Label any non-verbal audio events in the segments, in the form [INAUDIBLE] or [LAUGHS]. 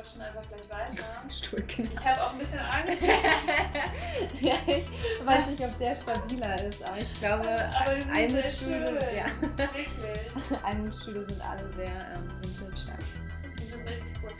quatschen einfach gleich weiter. [LAUGHS] Stuhl, genau. Ich habe auch ein bisschen Angst. [LAUGHS] ja, ich weiß nicht, ob der stabiler ist, aber ich glaube, schön. ja. [LAUGHS] Sind alle sehr ähm, vintage. Die sind richtig cool.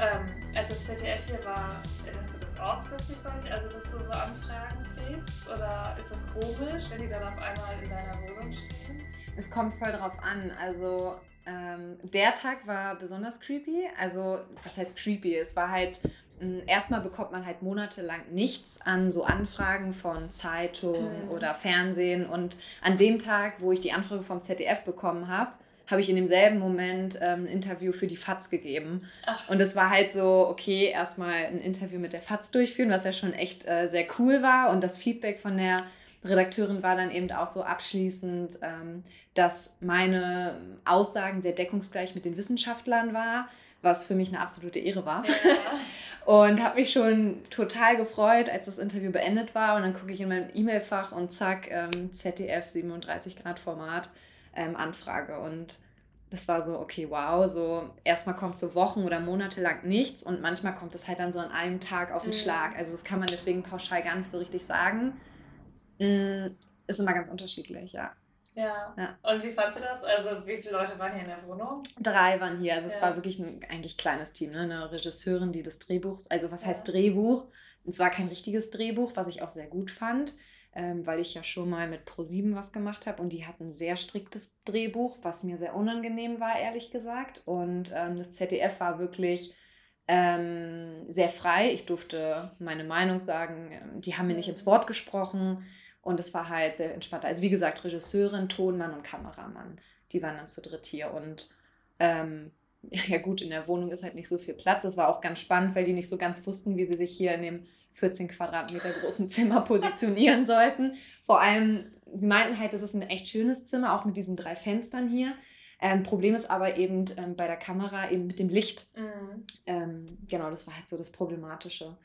Ähm, als das ZDF hier war, hast du das oft, dass, ich solche, also, dass du so Anfragen kriegst? Oder ist das komisch, wenn die dann auf einmal in deiner Wohnung stehen? Es kommt voll drauf an. Also ähm, der Tag war besonders creepy. Also was heißt creepy? Es war halt mh, erstmal bekommt man halt monatelang nichts an so Anfragen von Zeitungen Mhm. oder Fernsehen. Und an dem Tag, wo ich die Anfrage vom ZDF bekommen habe, habe ich in demselben Moment ähm, ein Interview für die FAZ gegeben. Ach, Und es war halt so, okay, erstmal ein Interview mit der FAZ durchführen, was ja schon echt äh, sehr cool war. Und das Feedback von der Redakteurin war dann eben auch so abschließend, ähm, dass meine Aussagen sehr deckungsgleich mit den Wissenschaftlern war, was für mich eine absolute Ehre war. ja. [LAUGHS] Und habe mich schon total gefreut, als das Interview beendet war. Und dann gucke ich in mein E-Mail-Fach und zack, ähm, ZDF 37 Grad Format, ähm, Anfrage. Und das war so, okay, wow, so erstmal kommt so Wochen oder Monate lang nichts und manchmal kommt es halt dann so an einem Tag auf den Mhm. Schlag. Also das kann man deswegen pauschal gar nicht so richtig sagen. Mm, Ist immer ganz unterschiedlich, ja. ja. Ja. Und wie fandst du das? Also, wie viele Leute waren hier in der Wohnung? Drei waren hier. Also es Ja. war wirklich ein eigentlich kleines Team. Ne? Eine Regisseurin, die das Drehbuch, also was Ja. heißt Drehbuch? Es war kein richtiges Drehbuch, was ich auch sehr gut fand, ähm, weil ich ja schon mal mit Pro7 was gemacht habe und die hatten ein sehr striktes Drehbuch, was mir sehr unangenehm war, ehrlich gesagt. Und ähm, das ZDF war wirklich ähm, sehr frei. Ich durfte meine Meinung sagen. Ähm, Die haben mir nicht Mhm. ins Wort gesprochen. Und es war halt sehr entspannt. Also wie gesagt, Regisseurin, Tonmann und Kameramann, die waren dann zu dritt hier. Und ähm, [LAUGHS] ja gut, in der Wohnung ist halt nicht so viel Platz. Es war auch ganz spannend, weil die nicht so ganz wussten, wie sie sich hier in dem 14 Quadratmeter großen [LAUGHS] Zimmer positionieren sollten. Vor allem, sie meinten halt, das ist ein echt schönes Zimmer, auch mit diesen drei Fenstern hier. Ähm, Problem ist aber eben ähm, bei der Kamera eben mit dem Licht. Mhm. Ähm, genau, das war halt so das Problematische.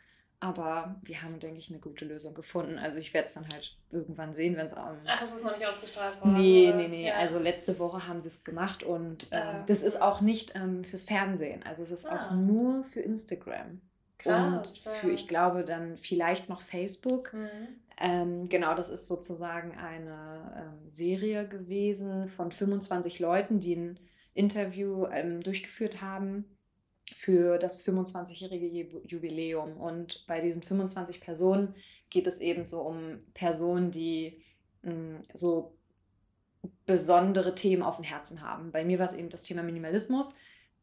Aber wir haben, denke ich, eine gute Lösung gefunden. Also ich werde es dann halt irgendwann sehen, wenn es am... Ach, es ist noch nicht ausgestrahlt worden? Nee, nee, nee. Ja. Also letzte Woche haben sie es gemacht und ähm, Ah, das ist auch nicht ähm, fürs Fernsehen. Also es ist Ah. auch nur für Instagram. Krass, und für, ja. ich glaube, dann vielleicht noch Facebook. Mhm. Ähm, genau, das ist sozusagen eine ähm, Serie gewesen von 25 Leuten, die ein Interview ähm, durchgeführt haben für das 25-jährige Ju- Jubiläum. Und bei diesen 25 Personen geht es eben so um Personen, die mh, so besondere Themen auf dem Herzen haben. Bei mir war es eben das Thema Minimalismus.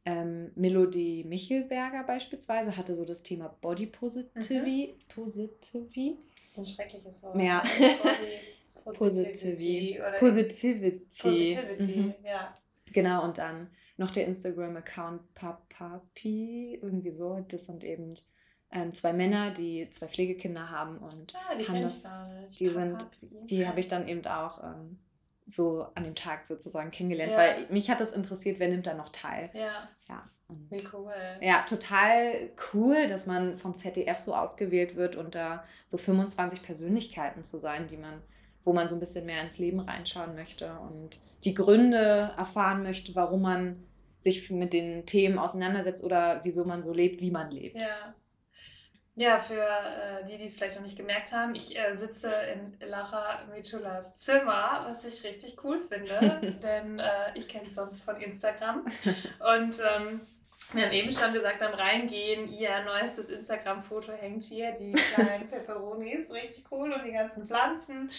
Ähm, Melodie Michelberger beispielsweise hatte so das Thema Body Positivity. Positivity. Das ist ein schreckliches Wort. Ja. Body Positivity. oder Positivity. Positivity, Mhm. ja. Genau, und dann noch der Instagram-Account Papapi, irgendwie so. Das sind eben ähm, zwei Männer, die zwei Pflegekinder haben und Ah, die haben das, die sind, die habe ich dann eben auch ähm, so an dem Tag sozusagen kennengelernt, Ja. weil mich hat das interessiert, wer nimmt da noch teil. Ja, Ja. Und wie cool. ja, total cool, dass man vom ZDF so ausgewählt wird, unter so 25 Persönlichkeiten zu sein, die man, wo man so ein bisschen mehr ins Leben reinschauen möchte und die Gründe erfahren möchte, warum man sich mit den Themen auseinandersetzt oder wieso man so lebt, wie man lebt. Ja. Ja, für äh, die, die es vielleicht noch nicht gemerkt haben, ich äh, sitze in Lara Michulas Zimmer, was ich richtig cool finde, [LAUGHS] denn äh, ich kenne es sonst von Instagram. Und ähm, wir haben eben schon gesagt, beim Reingehen, ihr neuestes Instagram-Foto hängt hier, die kleinen [LAUGHS] Peperonis, richtig cool und die ganzen Pflanzen.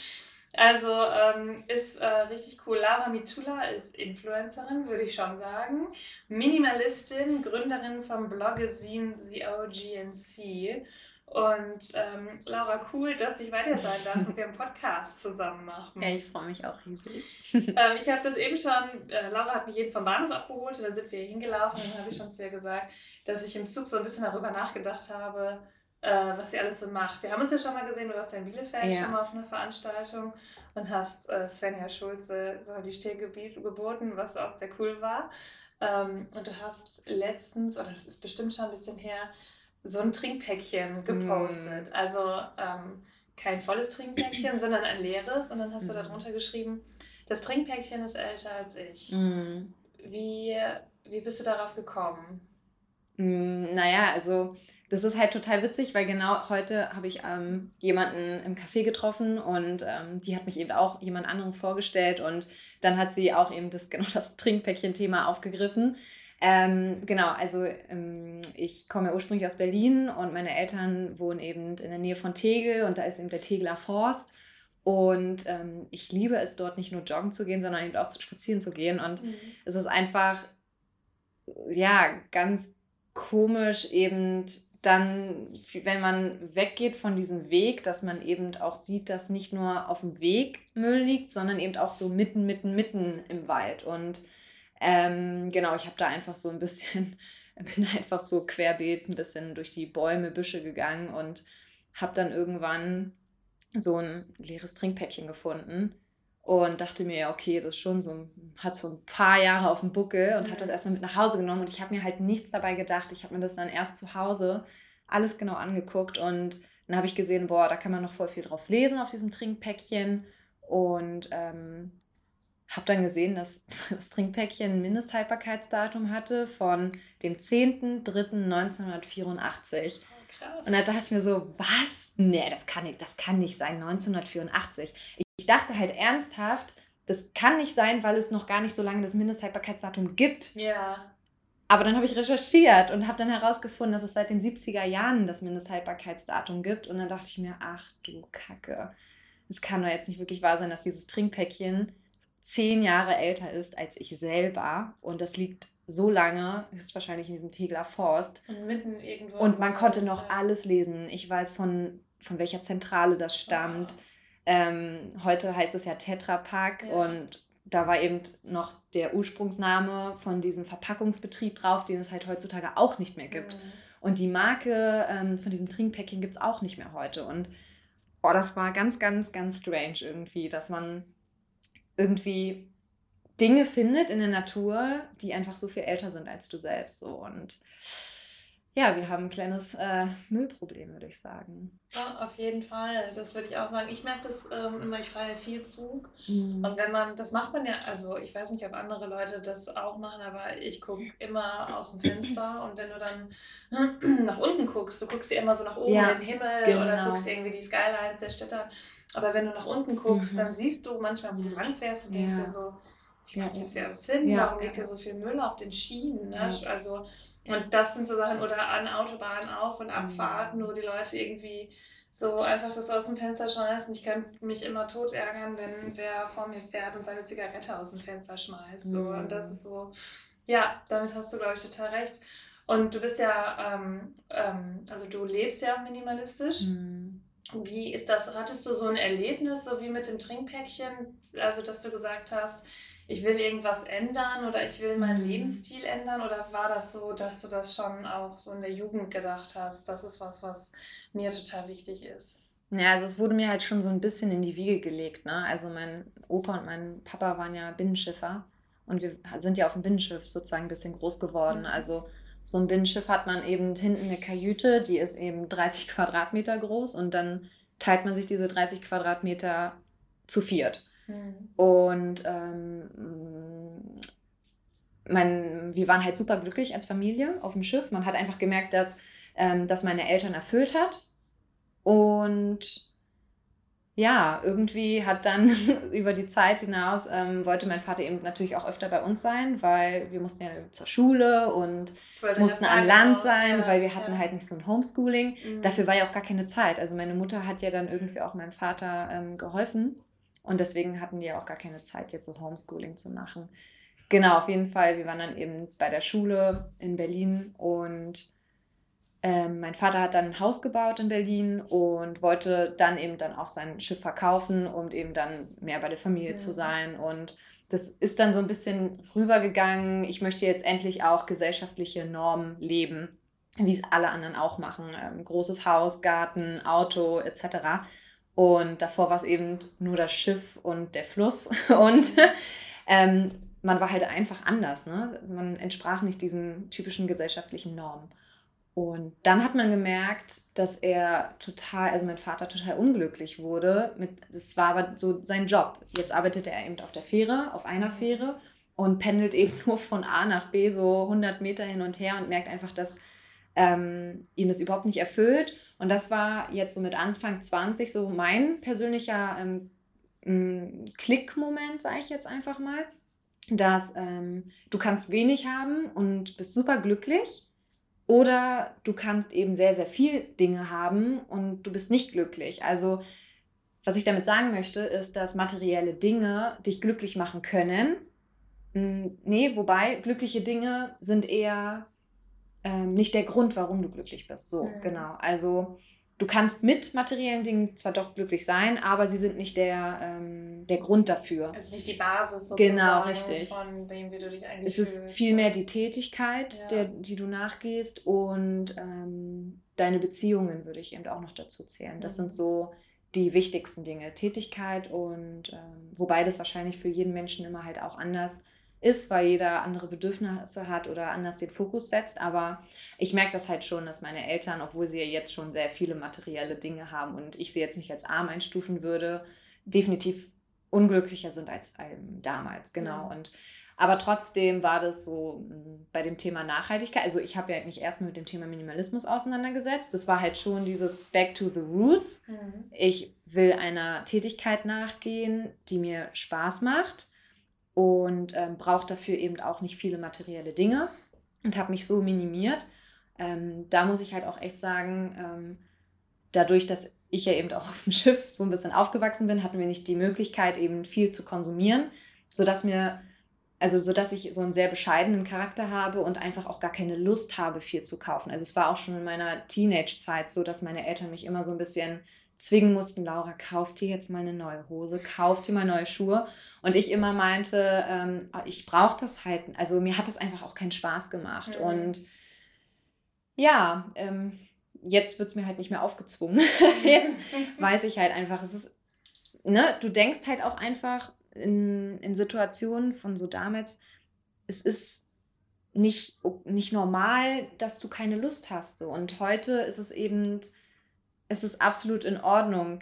Also ähm, ist äh, richtig cool. Lara Mitula ist Influencerin, würde ich schon sagen. Minimalistin, Gründerin vom Blogazine The OGNC. Und ähm, Laura, cool, dass ich bei dir sein darf und wir einen Podcast zusammen machen. Ja, ich freue mich auch riesig. [LAUGHS] Ähm, ich habe das eben schon, äh, Laura hat mich eben vom Bahnhof abgeholt und dann sind wir hier hingelaufen und dann habe ich schon zu ihr gesagt, dass ich im Zug so ein bisschen darüber nachgedacht habe, äh, was sie alles so macht. Wir haben uns ja schon mal gesehen, du warst ja in Bielefeld Ja. schon mal auf einer Veranstaltung und hast äh, Svenja Schulze so die Stirn geboten, was auch sehr cool war. Ähm, und du hast letztens, oder das ist bestimmt schon ein bisschen her, so ein Trinkpäckchen gepostet. Mm. Also ähm, kein volles Trinkpäckchen, [CLEARS THROAT] sondern ein leeres. Und dann hast du Mhm. darunter geschrieben, das Trinkpäckchen ist älter als ich. Mm. Wie, wie bist du darauf gekommen? Mm, naja, also das ist halt total witzig, weil genau heute habe ich ähm, jemanden im Café getroffen und ähm, die hat mich eben auch jemand anderem vorgestellt und dann hat sie auch eben das [LAUGHS] genau das Trinkpäckchen-Thema aufgegriffen. Ähm, genau, also ähm, ich komme ja ursprünglich aus Berlin und meine Eltern wohnen eben in der Nähe von Tegel und da ist eben der Tegeler Forst. Und ähm, ich liebe es dort nicht nur joggen zu gehen, sondern eben auch zu spazieren zu gehen. Und mhm. es ist einfach, ja, ganz komisch eben dann, wenn man weggeht von diesem Weg, dass man eben auch sieht, dass nicht nur auf dem Weg Müll liegt, sondern eben auch so mitten, mitten, mitten im Wald. Und ähm, genau, ich habe da einfach so ein bisschen, [LAUGHS] bin einfach so querbeet ein bisschen durch die Bäume, Büsche gegangen und habe dann irgendwann so ein leeres Trinkpäckchen gefunden und dachte mir, ja, okay, das schon so, hat so ein paar Jahre auf dem Buckel und mhm. habe das erstmal mit nach Hause genommen und ich habe mir halt nichts dabei gedacht. Ich habe mir das dann erst zu Hause alles genau angeguckt und dann habe ich gesehen, boah, da kann man noch voll viel drauf lesen auf diesem Trinkpäckchen und ähm, habe dann gesehen, dass [LAUGHS] das Trinkpäckchen ein Mindesthaltbarkeitsdatum hatte von dem 10.03.1984. Krass. Und da dachte ich mir so, was? Nee, das kann nicht, das kann nicht sein, 1984. Ich, ich dachte halt ernsthaft, das kann nicht sein, weil es noch gar nicht so lange das Mindesthaltbarkeitsdatum gibt. Ja. Aber dann habe ich recherchiert und habe dann herausgefunden, dass es seit den 70er Jahren das Mindesthaltbarkeitsdatum gibt. Und dann dachte ich mir, ach du Kacke. Es kann doch jetzt nicht wirklich wahr sein, dass dieses Trinkpäckchen zehn Jahre älter ist als ich selber. Und das liegt so lange, höchstwahrscheinlich in diesem Tegler Forst. Und mitten irgendwo. Und man konnte noch alles lesen. Ich weiß, von, von welcher Zentrale das stammt. Oh. Ähm, heute heißt es ja Tetra Pak ja. und da war eben noch der Ursprungsname von diesem Verpackungsbetrieb drauf, den es halt heutzutage auch nicht mehr gibt. Mhm. Und die Marke ähm, von diesem Trinkpäckchen gibt es auch nicht mehr heute. Und oh, das war ganz, ganz, ganz strange irgendwie, dass man irgendwie Dinge findet in der Natur, die einfach so viel älter sind als du selbst. So. Und ja, wir haben ein kleines äh, Müllproblem, würde ich sagen. Ja, auf jeden Fall. Das würde ich auch sagen. Ich merke das ähm, immer, ich fahre ja viel Zug. Mhm. Und wenn man, das macht man ja, also ich weiß nicht, ob andere Leute das auch machen, aber ich gucke immer aus dem Fenster [CLEARS THROAT] und wenn du dann [CLEARS THROAT] nach unten guckst, du guckst dir immer so nach oben ja, in den Himmel genau. oder guckst irgendwie die Skylines der Städte. Aber wenn du nach unten guckst, mhm. dann siehst du manchmal, wo du langfährst und denkst ja. dir so, wie kommt das ja alles hin? Ja. Warum liegt hier so viel Müll auf den Schienen? Ne? Also und das sind so Sachen, oder an Autobahnen auf- und Abfahrten, wo die Leute irgendwie so einfach das aus dem Fenster schmeißen. Ich könnte mich immer tot ärgern, wenn wer vor mir fährt und seine Zigarette aus dem Fenster schmeißt. So. Und das ist so, ja, damit hast du, glaube ich, total recht. Und du bist ja, ähm, ähm, also du lebst ja minimalistisch. Mhm. Wie ist das? Hattest du so ein Erlebnis, so wie mit dem Trinkpäckchen, also dass du gesagt hast, ich will irgendwas ändern oder ich will meinen mhm. Lebensstil ändern? Oder war das so, dass du das schon auch so in der Jugend gedacht hast? Das ist was, was mir total wichtig ist. Ja, also es wurde mir halt schon so ein bisschen in die Wiege gelegt. Ne? Also mein Opa und mein Papa waren ja Binnenschiffer und wir sind ja auf dem Binnenschiff sozusagen ein bisschen groß geworden. Mhm. Also so ein Binnenschiff hat man eben hinten eine Kajüte, die ist eben 30 [LAUGHS] Quadratmeter groß und dann teilt man sich diese 30 Quadratmeter zu viert. Mhm. Und ähm, mein, wir waren halt super glücklich als Familie auf dem Schiff. Man hat einfach gemerkt, dass ähm, das meine Eltern erfüllt hat. Und ja, irgendwie hat dann [LAUGHS] über die Zeit hinaus, ähm, wollte mein Vater eben natürlich auch öfter bei uns sein, weil wir mussten ja zur Schule und mussten an Land sein, ja, weil wir hatten ja. halt nicht so ein Homeschooling. Mhm. Dafür war ja auch gar keine Zeit. Also meine Mutter hat ja dann irgendwie auch meinem Vater ähm, geholfen. Und deswegen hatten die auch gar keine Zeit, jetzt so Homeschooling zu machen. Genau, auf jeden Fall. Wir waren dann eben bei der Schule in Berlin und ähm, mein Vater hat dann ein Haus gebaut in Berlin und wollte dann eben dann auch sein Schiff verkaufen, um eben dann mehr bei der Familie mhm. zu sein. Und das ist dann so ein bisschen rübergegangen. Ich möchte jetzt endlich auch gesellschaftliche Normen leben, wie es alle anderen auch machen. Ähm, großes Haus, Garten, Auto etc. Und davor war es eben nur das Schiff und der Fluss. [LAUGHS] Und ähm, man war halt einfach anders. Ne? Also man entsprach nicht diesen typischen gesellschaftlichen Normen. Und dann hat man gemerkt, dass er total, also mein Vater total unglücklich wurde. Mit, das war aber so sein Job. Jetzt arbeitet er eben auf der Fähre, auf einer Fähre. und pendelt eben [LAUGHS] nur von A nach B so 100 Meter hin und her und merkt einfach, dass ähm, ihn das überhaupt nicht erfüllt. Und das war jetzt so mit Anfang 20 so mein persönlicher ähm, Klickmoment, sage ich jetzt einfach mal, dass ähm, du kannst wenig haben und bist super glücklich oder du kannst eben sehr, sehr viel Dinge haben und du bist nicht glücklich. Also was ich damit sagen möchte, ist, dass materielle Dinge dich glücklich machen können. Nee, wobei glückliche Dinge sind eher ähm, nicht der Grund, warum du glücklich bist. So, mhm. genau. Also du kannst mit materiellen Dingen zwar doch glücklich sein, aber sie sind nicht der, ähm, der Grund dafür. Es ist nicht die Basis sozusagen genau, richtig. von dem, wie du dich eigentlich Es ist vielmehr die Tätigkeit, ja. der, die du nachgehst und ähm, deine Beziehungen würde ich eben auch noch dazu zählen. Das mhm. sind so die wichtigsten Dinge. Tätigkeit und ähm, wobei das wahrscheinlich für jeden Menschen immer halt auch anders ist ist, weil jeder andere Bedürfnisse hat oder anders den Fokus setzt. Aber ich merke das halt schon, dass meine Eltern, obwohl sie ja jetzt schon sehr viele materielle Dinge haben und ich sie jetzt nicht als arm einstufen würde, definitiv unglücklicher sind als ähm, damals. Genau. Ja. Und aber trotzdem war das so hm, bei dem Thema Nachhaltigkeit. Also ich habe ja mich erstmal mit dem Thema Minimalismus auseinandergesetzt. Das war halt schon dieses Back to the Roots. Mhm. Ich will einer Tätigkeit nachgehen, die mir Spaß macht und ähm, brauche dafür eben auch nicht viele materielle Dinge und habe mich so minimiert. Ähm, da muss ich halt auch echt sagen, ähm, dadurch, dass ich ja eben auch auf dem Schiff so ein bisschen aufgewachsen bin, hatten wir nicht die Möglichkeit, eben viel zu konsumieren, sodass mir, also sodass ich so einen sehr bescheidenen Charakter habe und einfach auch gar keine Lust habe, viel zu kaufen. Also es war auch schon in meiner Teenage-Zeit so, dass meine Eltern mich immer so ein bisschen zwingen mussten, Laura, kauf dir jetzt mal eine neue Hose, kauf dir mal neue Schuhe. Und ich immer meinte, ähm, ah, ich brauche das halt. Also mir hat das einfach auch keinen Spaß gemacht. Mhm. Und ja, ähm, jetzt wird es mir halt nicht mehr aufgezwungen. [LAUGHS] jetzt [LAUGHS] weiß ich halt einfach, es ist, ne, du denkst halt auch einfach in, in Situationen von so damals, es ist nicht, nicht normal, dass du keine Lust hast. So. Und heute ist es eben es ist absolut in Ordnung,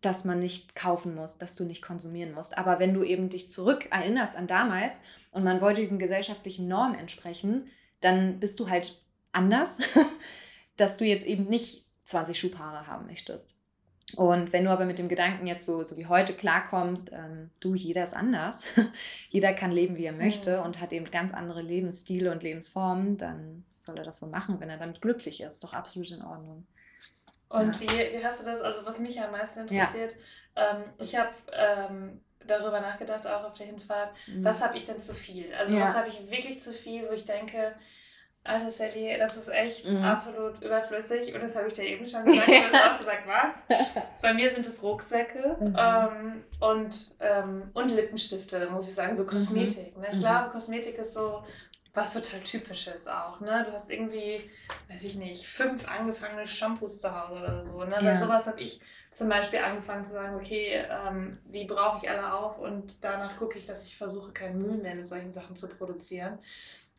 dass man nicht kaufen muss, dass du nicht konsumieren musst. Aber wenn du eben dich zurück erinnerst an damals und man wollte diesen gesellschaftlichen Normen entsprechen, dann bist du halt anders, [LAUGHS] dass du jetzt eben nicht 20 Schuhpaare haben möchtest. Und wenn du aber mit dem Gedanken jetzt so, so wie heute klarkommst, ähm, du, jeder ist anders, [LAUGHS] jeder kann leben, wie er möchte mhm. und hat eben ganz andere Lebensstile und Lebensformen, dann soll er das so machen, wenn er damit glücklich ist. Doch absolut in Ordnung. Und ja. wie, wie hast du das, also was mich am meisten interessiert, ja. ähm, ich habe ähm, darüber nachgedacht, auch auf der Hinfahrt, mhm. was habe ich denn zu viel? Also ja. was habe ich wirklich zu viel, wo ich denke, Alter Sally, das ist echt mhm. absolut überflüssig. Und das habe ich dir eben schon gesagt. Du hast auch gesagt, was? [LAUGHS] Bei mir sind es Rucksäcke mhm. ähm, und, ähm, und Lippenstifte, muss ich sagen, so mhm. Kosmetik. Ne? Ich mhm. glaube, Kosmetik ist so was total typisches auch, ne? Du hast irgendwie, weiß ich nicht, fünf angefangene Shampoos zu Hause oder so, ne? Ja. Bei sowas habe ich zum Beispiel angefangen zu sagen, okay, ähm, die brauche ich alle auf und danach gucke ich, dass ich versuche, keinen Müll mehr mit solchen Sachen zu produzieren.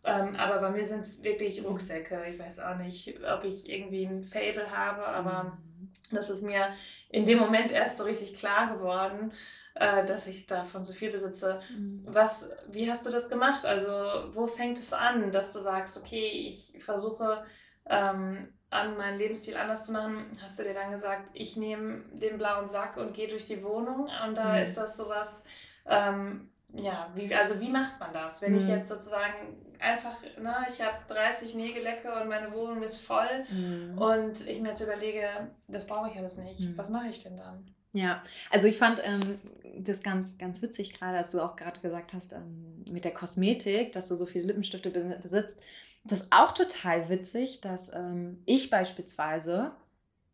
Ähm, aber bei mir sind es wirklich Rucksäcke. Ich weiß auch nicht, ob ich irgendwie ein Fable habe, aber mhm. das ist mir in dem Moment erst so richtig klar geworden, äh, dass ich davon so viel besitze. Mhm. Was, wie hast du das gemacht? Also, wo fängt es an, dass du sagst, okay, ich versuche ähm, an meinen Lebensstil anders zu machen? Hast du dir dann gesagt, ich nehme den blauen Sack und gehe durch die Wohnung? Und da mhm. ist das sowas, ähm, ja, wie, also wie macht man das? Wenn mhm. ich jetzt sozusagen einfach, ne, ich habe 30 Nägelecke und meine Wohnung ist voll mhm. und ich mir jetzt überlege, das brauche ich alles nicht. Mhm. Was mache ich denn dann? Ja, also ich fand ähm, das ganz, ganz witzig gerade, als du auch gerade gesagt hast, ähm, mit der Kosmetik, dass du so viele Lippenstifte besitzt. Das ist auch total witzig, dass ähm, ich beispielsweise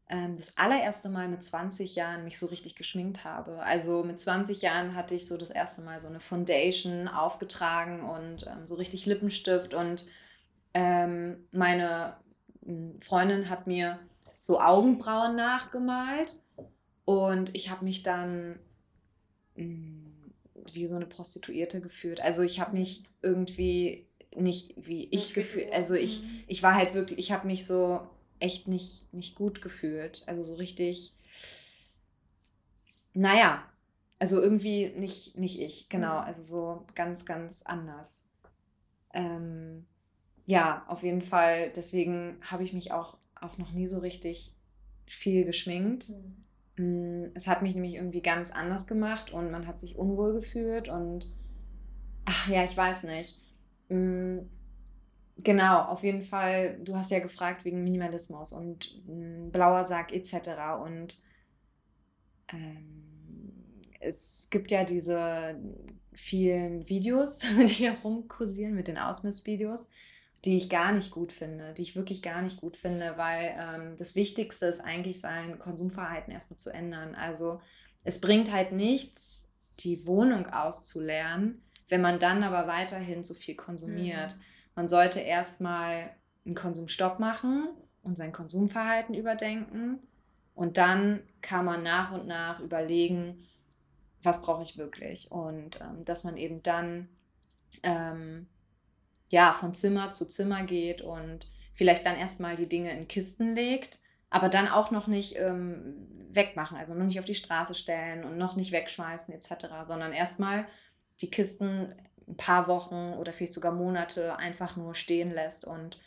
ähm, das allererste Mal mit 20 Jahren mich so richtig geschminkt habe. Also mit 20 Jahren hatte ich so das erste Mal so eine Foundation aufgetragen und ähm, so richtig Lippenstift und ähm, meine hm, Freundin hat mir so Augenbrauen nachgemalt und ich habe mich dann mh, hm, wie so eine Prostituierte gefühlt. Also ich habe mich irgendwie nicht wie ich gefühlt, also ich, mhm. ich war halt wirklich, ich habe mich so echt nicht, nicht gut gefühlt. Also so richtig, naja, Also irgendwie nicht, nicht ich, genau. Mhm. Also so ganz, ganz anders. Ähm, ja, auf jeden Fall. Deswegen habe ich mich auch, auch noch nie so richtig viel geschminkt. Mhm. Es hat mich nämlich irgendwie ganz anders gemacht und man hat sich unwohl gefühlt und ach ja, ich weiß nicht. Mm, genau, auf jeden Fall. Du hast ja gefragt wegen Minimalismus und mm, blauer Sack etc. Und ähm, es gibt ja diese vielen Videos, [LAUGHS] die herumkursieren mit den Ausmissvideos die ich gar nicht gut finde, die ich wirklich gar nicht gut finde, weil ähm, das Wichtigste ist eigentlich sein Konsumverhalten erstmal zu ändern. Also es bringt halt nichts, die Wohnung auszulernen, wenn man dann aber weiterhin so viel konsumiert. Mhm. Man sollte erstmal einen Konsumstopp machen und sein Konsumverhalten überdenken und dann kann man nach und nach überlegen, was brauche ich wirklich und ähm, dass man eben dann ähm, ja, von Zimmer zu Zimmer geht und vielleicht dann erstmal die Dinge in Kisten legt, aber dann auch noch nicht ähm, wegmachen, also noch nicht auf die Straße stellen und noch nicht wegschmeißen etc., sondern erstmal die Kisten ein paar Wochen oder vielleicht sogar Monate einfach nur stehen lässt und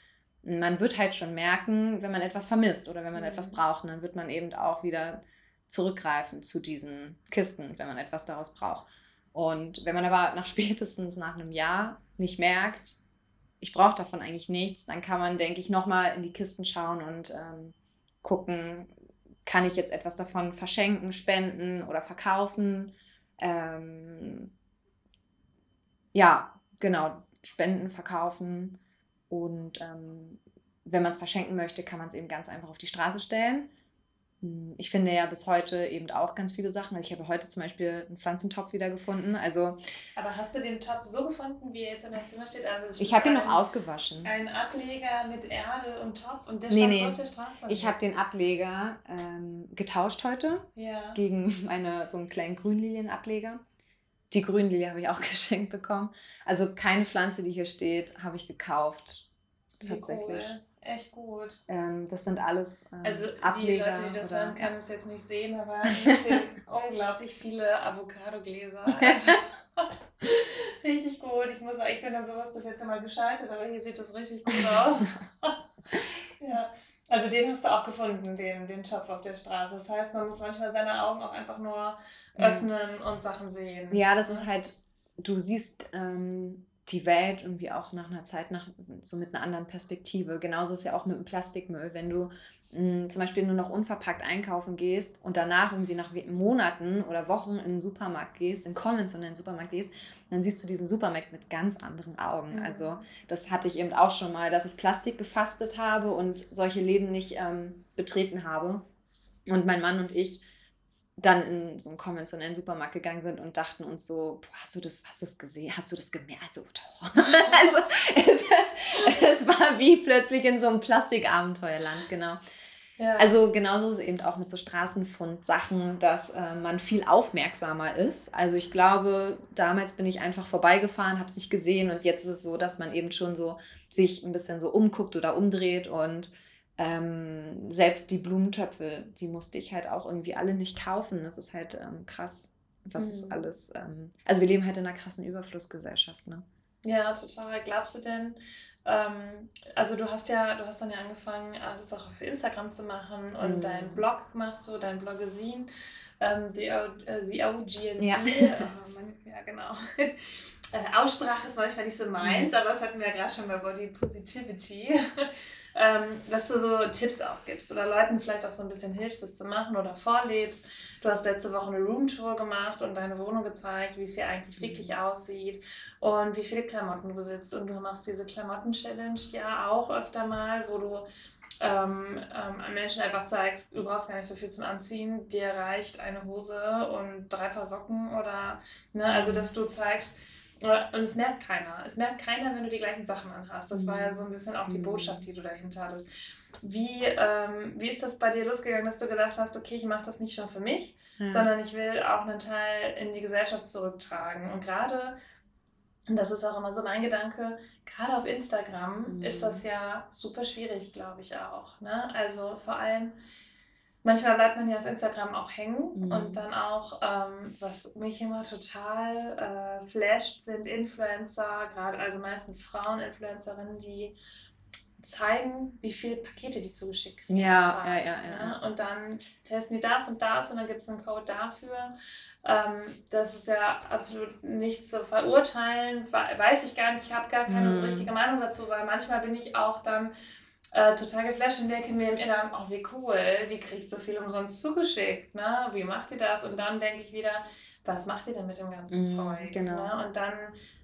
man wird halt schon merken, wenn man etwas vermisst oder wenn man mhm. etwas braucht, dann wird man eben auch wieder zurückgreifen zu diesen Kisten, wenn man etwas daraus braucht. Und wenn man aber nach [LAUGHS] spätestens nach einem Jahr nicht merkt, ich brauche davon eigentlich nichts, dann kann man, denke ich, nochmal in die Kisten schauen und ähm, gucken, kann ich jetzt etwas davon verschenken, spenden oder verkaufen. Ähm, ja, genau, spenden, verkaufen. Und ähm, wenn man es verschenken möchte, kann man es eben ganz einfach auf die Straße stellen. Hm, ich finde ja bis heute eben auch ganz viele Sachen. Ich habe heute zum Beispiel einen Pflanzentopf wiedergefunden. Also, Aber hast du den Topf so gefunden, wie er jetzt in deinem Zimmer steht? Also ich habe ihn noch ausgewaschen. Ein Ableger mit Erde und Topf und der nee, stand nee. so auf der Straße. Ich habe den Ableger ähm, getauscht heute ja. gegen eine, so einen kleinen Grünlilienableger. Die Grünlilie habe ich auch [LAUGHS] geschenkt bekommen. Also keine Pflanze, die hier steht, habe ich gekauft. Tatsächlich. Cool echt gut. Ähm, das sind alles ähm, Also die Ableger Leute, die das hören, können es jetzt nicht sehen, aber [LAUGHS] unglaublich viele Avocado-Gläser. [LAUGHS] Also, [LAUGHS] richtig gut. Ich muss ich bin dann sowas bis jetzt immer gescheitert, aber hier sieht das richtig gut aus. ja. Also den hast du auch gefunden, den, den Topf auf der Straße. Das heißt, man muss manchmal seine Augen auch einfach nur öffnen mhm. und Sachen sehen. Ja, das ist halt, du siehst ähm, die Welt irgendwie auch nach einer Zeit nach, so mit einer anderen Perspektive. Genauso ist ja auch mit dem Plastikmüll. Wenn du mh, hm, zum Beispiel nur noch unverpackt einkaufen gehst und danach irgendwie nach Monaten oder Wochen in den Supermarkt gehst, in konventionellen Supermarkt gehst, dann siehst du diesen Supermarkt mit ganz anderen Augen. Mhm. Also das hatte ich eben auch schon mal, dass ich Plastik gefastet habe und solche Läden nicht ähm, betreten habe. Und mein Mann und ich dann in so einen konventionellen Supermarkt gegangen sind und dachten uns so, boah, hast du das, hast du das gesehen, hast du das gemerkt? Also, [LAUGHS] also es, es, war wie plötzlich in so einem Plastikabenteuerland, genau. Ja. Also genauso ist es eben auch mit so Straßenfund-Sachen, dass äh, man viel aufmerksamer ist. Also ich glaube, damals bin ich einfach vorbeigefahren, habe es nicht gesehen und jetzt ist es so, dass man eben schon so sich ein bisschen so umguckt oder umdreht und ähm, selbst die Blumentöpfe, die musste ich halt auch irgendwie alle nicht kaufen. Das ist halt ähm, krass, was mhm. ist alles. Ähm, also wir leben halt in einer krassen Überflussgesellschaft, ne? Ja, total. Glaubst du denn, ähm, also du hast ja, du hast dann ja angefangen, alles auch auf Instagram zu machen und mhm. dein Blog machst du, dein Bloggesin, ähm, The, äh, The OGNC. Ja. [LAUGHS] Oh, ja, genau. Äh, Aussprache ist manchmal nicht so meins, mhm. aber das hatten wir ja gerade schon bei Body Positivity, [LAUGHS] ähm, dass du so Tipps auch gibst oder Leuten vielleicht auch so ein bisschen hilfst, das zu machen oder vorlebst. Du hast letzte Woche eine Roomtour gemacht und deine Wohnung gezeigt, wie es hier eigentlich wirklich mhm. aussieht und wie viele Klamotten du besitzt. Und du machst diese Klamotten-Challenge ja auch öfter mal, wo du ähm, ähm, Menschen einfach zeigst, du brauchst gar nicht so viel zum Anziehen, dir reicht eine Hose und drei Paar Socken oder, ne, also dass du zeigst, und es merkt keiner. Es merkt keiner, wenn du die gleichen Sachen anhast. Das war ja so ein bisschen auch die mhm. Botschaft, die du dahinter hattest. Wie, ähm, wie ist das bei dir losgegangen, dass du gedacht hast, okay, ich mache das nicht nur für mich, ja. sondern ich will auch einen Teil in die Gesellschaft zurücktragen. Und gerade, und das ist auch immer so mein Gedanke, gerade auf Instagram mhm. ist das ja super schwierig, glaube ich auch. Ne? Also vor allem manchmal bleibt man ja auf Instagram auch hängen mhm. und dann auch, ähm, was mich immer total äh, flasht, sind Influencer, gerade also meistens Frauen-Influencerinnen, die zeigen, wie viele Pakete die zugeschickt kriegen. Ja, ja, ja, ja, ja. Und dann testen die das und das und dann gibt es einen Code dafür. Ähm, das ist ja absolut nicht zu verurteilen, weiß ich gar nicht, ich habe gar keine mhm. so richtige Meinung dazu, weil manchmal bin ich auch dann äh, total geflasht und denke mir im Inneren, oh wie cool, die kriegt so viel umsonst zugeschickt, ne? wie macht ihr das? Und dann denke ich wieder, was macht ihr denn mit dem ganzen mm, Zeug? Genau. Ne? Und dann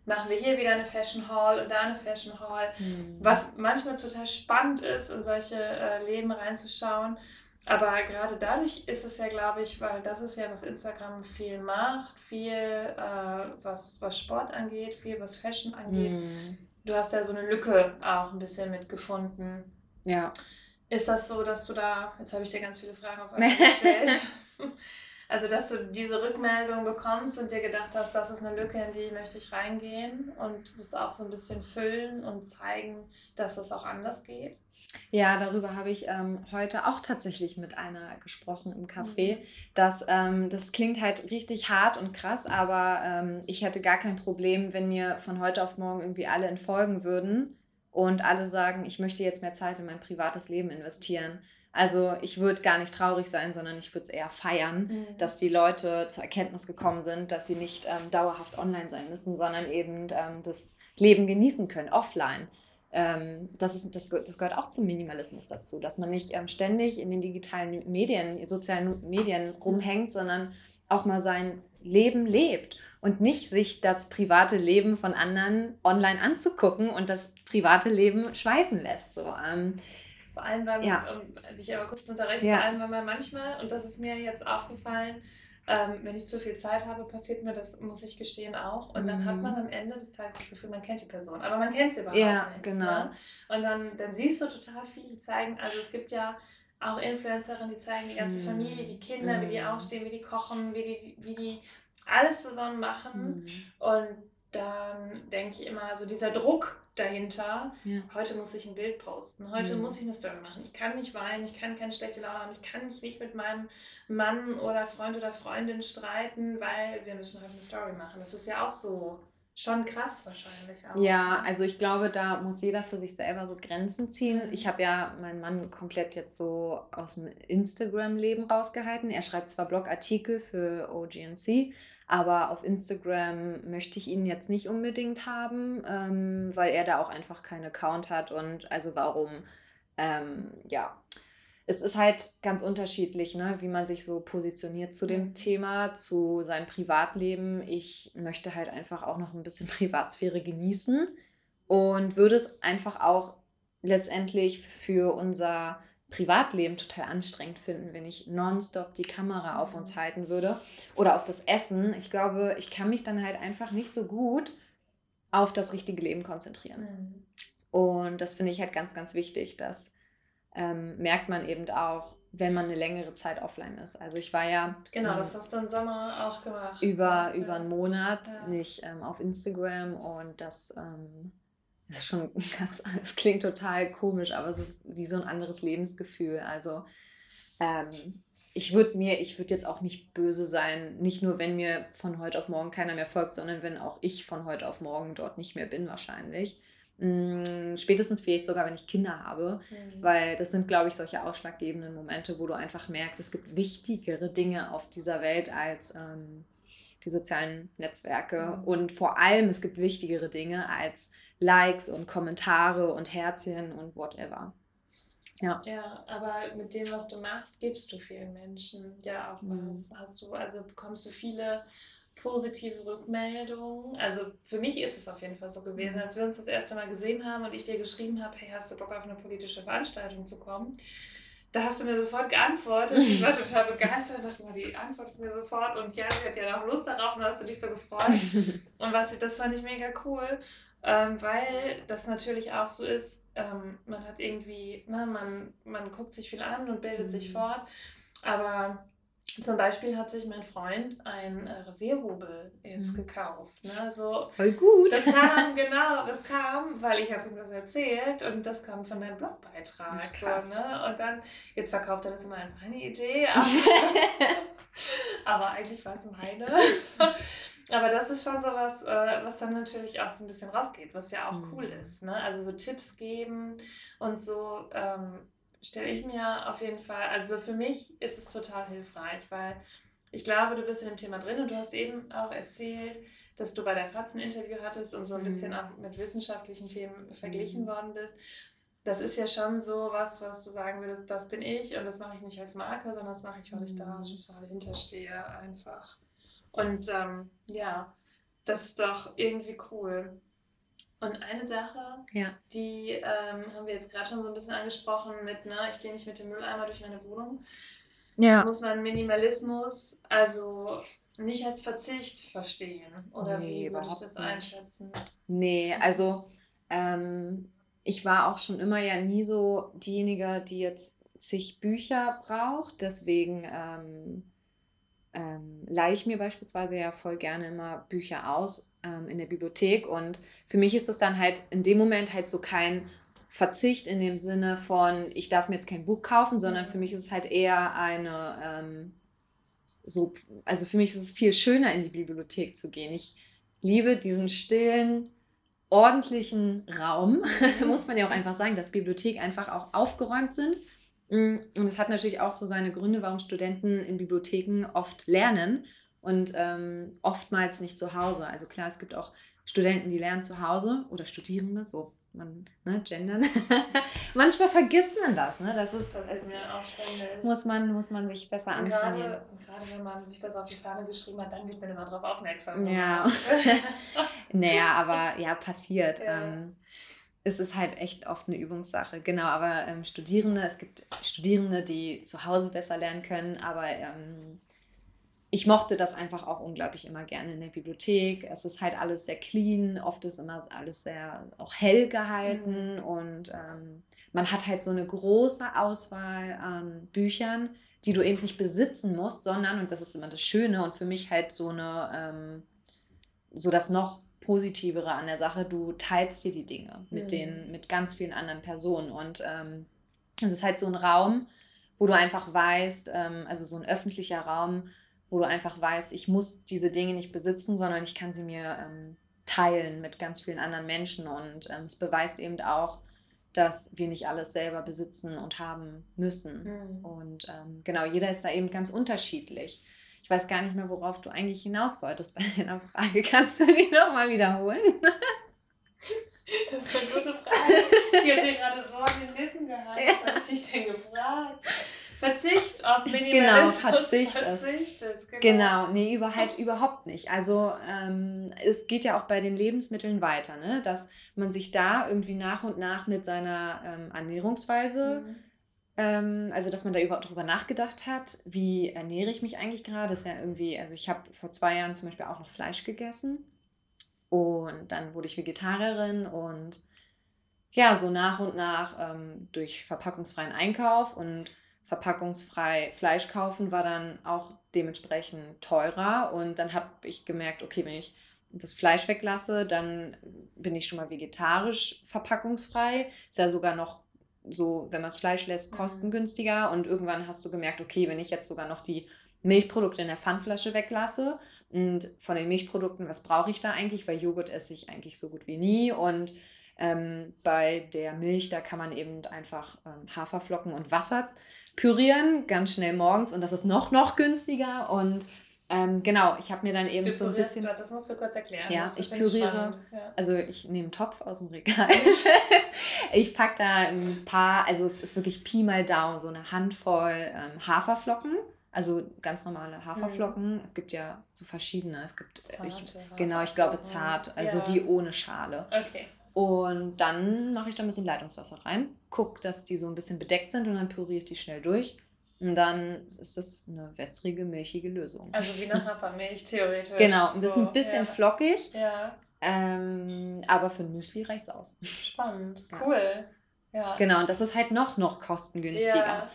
machen wir hier wieder eine Fashion Hall und da eine Fashion Hall, mm. was manchmal total spannend ist, in solche äh, Leben reinzuschauen. Aber gerade dadurch ist es ja, glaube ich, weil das ist ja, was Instagram viel macht, viel äh, was, was Sport angeht, viel was Fashion angeht. Mm du hast ja so eine Lücke auch ein bisschen mitgefunden. Ja. Ist das so, dass du da, jetzt habe ich dir ganz viele Fragen auf einmal [LAUGHS] gestellt, also dass du diese Rückmeldung bekommst und dir gedacht hast, das ist eine Lücke, in die möchte ich reingehen und das auch so ein bisschen füllen und zeigen, dass es auch anders geht? Ja, darüber habe ich ähm, heute auch tatsächlich mit einer gesprochen im Café. Mhm. Dass, ähm, das klingt halt richtig hart und krass, aber ähm, ich hätte gar kein Problem, wenn mir von heute auf morgen irgendwie alle entfolgen würden und alle sagen, ich möchte jetzt mehr Zeit in mein privates Leben investieren. Also ich würde gar nicht traurig sein, sondern ich würde es eher feiern, mhm. dass die Leute zur Erkenntnis gekommen sind, dass sie nicht ähm, dauerhaft online sein müssen, sondern eben ähm, das Leben genießen können, offline ähm, das, ist, das, das gehört auch zum Minimalismus dazu, dass man nicht ähm, ständig in den digitalen Medien, sozialen Medien rumhängt, sondern auch mal sein Leben lebt und nicht sich das private Leben von anderen online anzugucken und das private Leben schweifen lässt. So, ähm, vor allem, weil, ja. um dich aber kurz zu unterrichten, ja. vor allem, weil man manchmal, und das ist mir jetzt aufgefallen, ähm, wenn ich zu viel Zeit habe, passiert mir das, muss ich gestehen, auch. Und dann mhm. hat man am Ende des Tages das Gefühl, man kennt die Person, aber man kennt sie überhaupt ja, nicht. Genau. Ja? Und dann, dann siehst du total viele zeigen, also es gibt ja auch Influencerinnen, die zeigen die ganze mhm. Familie, die Kinder, mhm. wie die mhm. aufstehen, wie die kochen, wie die, wie die alles zusammen machen. Mhm. Und dann denke ich immer, so dieser Druck, dahinter. Ja. Heute muss ich ein Bild posten. Heute mhm. muss ich eine Story machen. Ich kann nicht weinen, ich kann keine schlechte Laune haben, ich kann mich nicht mit meinem Mann oder Freund oder Freundin streiten, weil wir müssen heute eine Story machen. Das ist ja auch so schon krass wahrscheinlich. Auch. Ja, also ich glaube, da muss jeder für sich selber so Grenzen ziehen. Mhm. Ich habe ja meinen Mann komplett jetzt so aus dem Instagram-Leben rausgehalten. Er schreibt zwar Blogartikel für OGNC, aber auf Instagram möchte ich ihn jetzt nicht unbedingt haben, ähm, weil er da auch einfach keinen Account hat. Und also warum, ähm, ja, es ist halt ganz unterschiedlich, ne, wie man sich so positioniert zu dem. Thema, zu seinem Privatleben. Ich möchte halt einfach auch noch ein bisschen [LAUGHS] Privatsphäre genießen und würde es einfach auch letztendlich für unser Privatleben total anstrengend finden, wenn ich nonstop die Kamera auf uns halten würde oder auf das Essen. Ich glaube, ich kann mich dann halt einfach nicht so gut auf das richtige Leben konzentrieren. Mhm. Und das finde ich halt ganz, ganz wichtig. Das ähm, merkt man eben auch, wenn man eine längere Zeit offline ist. Also ich war ja. Genau, ähm, das hast du im Sommer auch gemacht. Über, ja. über einen Monat ja. nicht ähm, auf Instagram und das ähm, ist schon [LAUGHS] ganz, es klingt total komisch, aber es ist wie so ein anderes Lebensgefühl. Also ähm, ich würde mir, ich würde jetzt auch nicht böse sein, nicht nur wenn mir von heute auf morgen keiner mehr folgt, sondern wenn auch ich von heute auf morgen dort nicht mehr bin wahrscheinlich. Mm, spätestens vielleicht sogar, wenn ich Kinder habe, mhm. weil das sind, glaube ich, solche ausschlaggebenden Momente, wo du einfach merkst, es gibt wichtigere Dinge auf dieser Welt als ähm, die sozialen Netzwerke mhm. und vor allem es gibt wichtigere Dinge als Likes und Kommentare und Herzchen und whatever. Ja. ja, aber mit dem, was du machst, gibst du vielen Menschen ja auch mhm. was. Hast du, also bekommst du viele positive Rückmeldungen. Also für mich ist es auf jeden Fall so gewesen, mhm. als wir uns das erste Mal gesehen haben und ich dir geschrieben habe, hey, hast du Bock auf eine politische Veranstaltung zu kommen? Da hast du mir sofort geantwortet. Ich war total begeistert, dachte mal, die antwortet mir sofort und ja, sie hat ja noch Lust darauf und hast du dich so gefreut. [LAUGHS] und was, das fand ich mega cool ähm, weil das natürlich auch so ist, ähm, man hat irgendwie, ne, man, man guckt sich viel an und bildet mhm. sich fort, aber Zum Beispiel hat sich mein Freund ein äh, Rasierhobel jetzt mhm. gekauft. Ne? So, Voll gut. Das kam, [LAUGHS] genau, das kam, weil ich habe ihm das erzählt und das kam von deinem Blogbeitrag. So, ne? Und dann, jetzt verkauft er das immer als seine Idee, [LAUGHS] aber, aber eigentlich war es meine. [LAUGHS] Aber das ist schon so was, äh, was dann natürlich auch so ein bisschen rausgeht, was ja auch mhm. cool ist. Ne? Also so Tipps geben und so ähm, stelle ich mir auf jeden Fall, also für mich ist es total hilfreich, weil ich glaube, du bist in dem Thema drin und du hast eben auch erzählt, dass du bei der FAZ ein Interview hattest und so ein bisschen mhm. auch mit wissenschaftlichen Themen verglichen mhm. worden bist. Das ist ja schon so was, was du sagen würdest, das bin ich und das mache ich nicht als Marke, sondern das mache ich, weil ich da mhm. total hinterstehe einfach. Und ähm, ja, das ist doch irgendwie cool. Und eine Sache, ja. die ähm, haben wir jetzt gerade schon so ein bisschen angesprochen mit, ne, ich gehe nicht mit dem Mülleimer durch meine Wohnung. Ja. Muss man Minimalismus also nicht als Verzicht verstehen? Oder nee, wie würde ich das einschätzen? Nee, also ähm, ich war auch schon immer ja nie so diejenige, die jetzt zig Bücher braucht. Deswegen ähm, ähm, leihe ich mir beispielsweise ja voll gerne immer Bücher aus ähm, in der Bibliothek. Und für mich ist das dann halt in dem Moment halt so kein Verzicht in dem Sinne von, ich darf mir jetzt kein Buch kaufen, sondern für mich ist es halt eher eine, ähm, so, also für mich ist es viel schöner, in die Bibliothek zu gehen. Ich liebe diesen stillen, ordentlichen Raum, [LAUGHS] muss man ja auch einfach sagen, dass Bibliotheken einfach auch aufgeräumt sind und es hat natürlich auch so seine Gründe, warum Studenten in Bibliotheken oft lernen und ähm, oftmals nicht zu Hause. Also klar, es gibt auch Studenten, die lernen zu Hause oder Studierende, so man, ne, gendern. [LAUGHS] Manchmal vergisst man das, ne? Das ist, das ist mir auch ständig. Muss man, muss man sich besser anschauen. Gerade, gerade wenn man sich das auf die Fahne geschrieben hat, dann wird man immer darauf aufmerksam. Ja. [LAUGHS] [LAUGHS] naja, aber ja, passiert. Ja. Ähm, ist es halt echt oft eine Übungssache. Genau, aber ähm, Studierende, es gibt Studierende, die zu Hause besser lernen können, aber ähm, ich mochte das einfach auch unglaublich immer gerne in der Bibliothek. Es ist halt alles sehr clean, oft ist immer alles sehr auch hell gehalten mhm. und ähm, man hat halt so eine große Auswahl an Büchern, die du eben nicht besitzen musst, sondern, und das ist immer das Schöne und für mich halt so eine, ähm, so das noch Positivere an der Sache, du teilst dir die Dinge mit, mhm. den, mit ganz vielen anderen Personen. Und ähm, es ist halt so ein Raum, wo du einfach weißt, ähm, also so ein öffentlicher Raum, wo du einfach weißt, ich muss diese Dinge nicht besitzen, sondern ich kann sie mir ähm, teilen mit ganz vielen anderen Menschen. Und ähm, es beweist eben auch, dass wir nicht alles selber besitzen und haben müssen. Mhm. Und ähm, genau, jeder ist da eben ganz unterschiedlich. Weiß gar nicht mehr, worauf du eigentlich hinaus wolltest bei deiner Frage. [LAUGHS] Kannst du die nochmal wiederholen? Das ist eine gute Frage. Ich habe dir gerade so an den Lippen gehalten. Ja. Was habe ich dich denn gefragt? Verzicht, ob Minimalismus genau, Verzicht, Verzicht ist. Genau. genau, nee, über, halt überhaupt nicht. Also ähm, es geht ja auch bei den Lebensmitteln weiter, ne? dass man sich da irgendwie nach und nach mit seiner ähm, Ernährungsweise mhm also, dass man da über, darüber nachgedacht hat, wie ernähre ich mich eigentlich gerade. Ist ja irgendwie, also ich habe vor zwei Jahren zum Beispiel auch noch Fleisch gegessen. Und dann wurde ich Vegetarierin und ja, so nach und nach ähm, durch verpackungsfreien Einkauf und verpackungsfrei Fleisch kaufen war dann auch dementsprechend teurer. Und dann habe ich gemerkt, okay, wenn ich das Fleisch weglasse, dann bin ich schon mal vegetarisch verpackungsfrei. Ist ja sogar noch so, wenn man das Fleisch lässt, mhm. kostengünstiger. Und irgendwann hast du gemerkt, okay, wenn ich jetzt sogar noch die Milchprodukte in der Pfandflasche weglasse und von den Milchprodukten, was brauche ich da eigentlich? Weil Joghurt esse ich eigentlich so gut wie nie. Und ähm, bei der Milch, da kann man eben einfach ähm, Haferflocken und Wasser pürieren, ganz schnell morgens. Und das ist noch, noch günstiger. Und ähm, genau, ich habe mir dann eben so ein bisschen. Das musst du kurz erklären. Ja, ich püriere. Ja. Also ich nehme einen Topf aus dem Regal. [LAUGHS] ich packe da ein paar, also es ist wirklich Pi mal Daumen, so eine Handvoll ähm, Haferflocken. Also ganz normale Haferflocken. Mhm. Es gibt ja so verschiedene. Es gibt Zarte ich, genau, ich glaube zart, also ja. die ohne Schale. Okay. Und dann mache ich da ein bisschen Leitungswasser rein, gucke, dass die so ein bisschen bedeckt sind und dann püriere ich die schnell durch. Und dann ist das eine wässrige, milchige Lösung. Also wie eine Hafermilch, theoretisch. Genau, ein bisschen, so, bisschen ja. flockig. Ja. Ähm, aber für ein Müsli reicht es aus. Spannend, ja. cool. Ja. Genau, und das ist halt noch, noch kostengünstiger. Ja.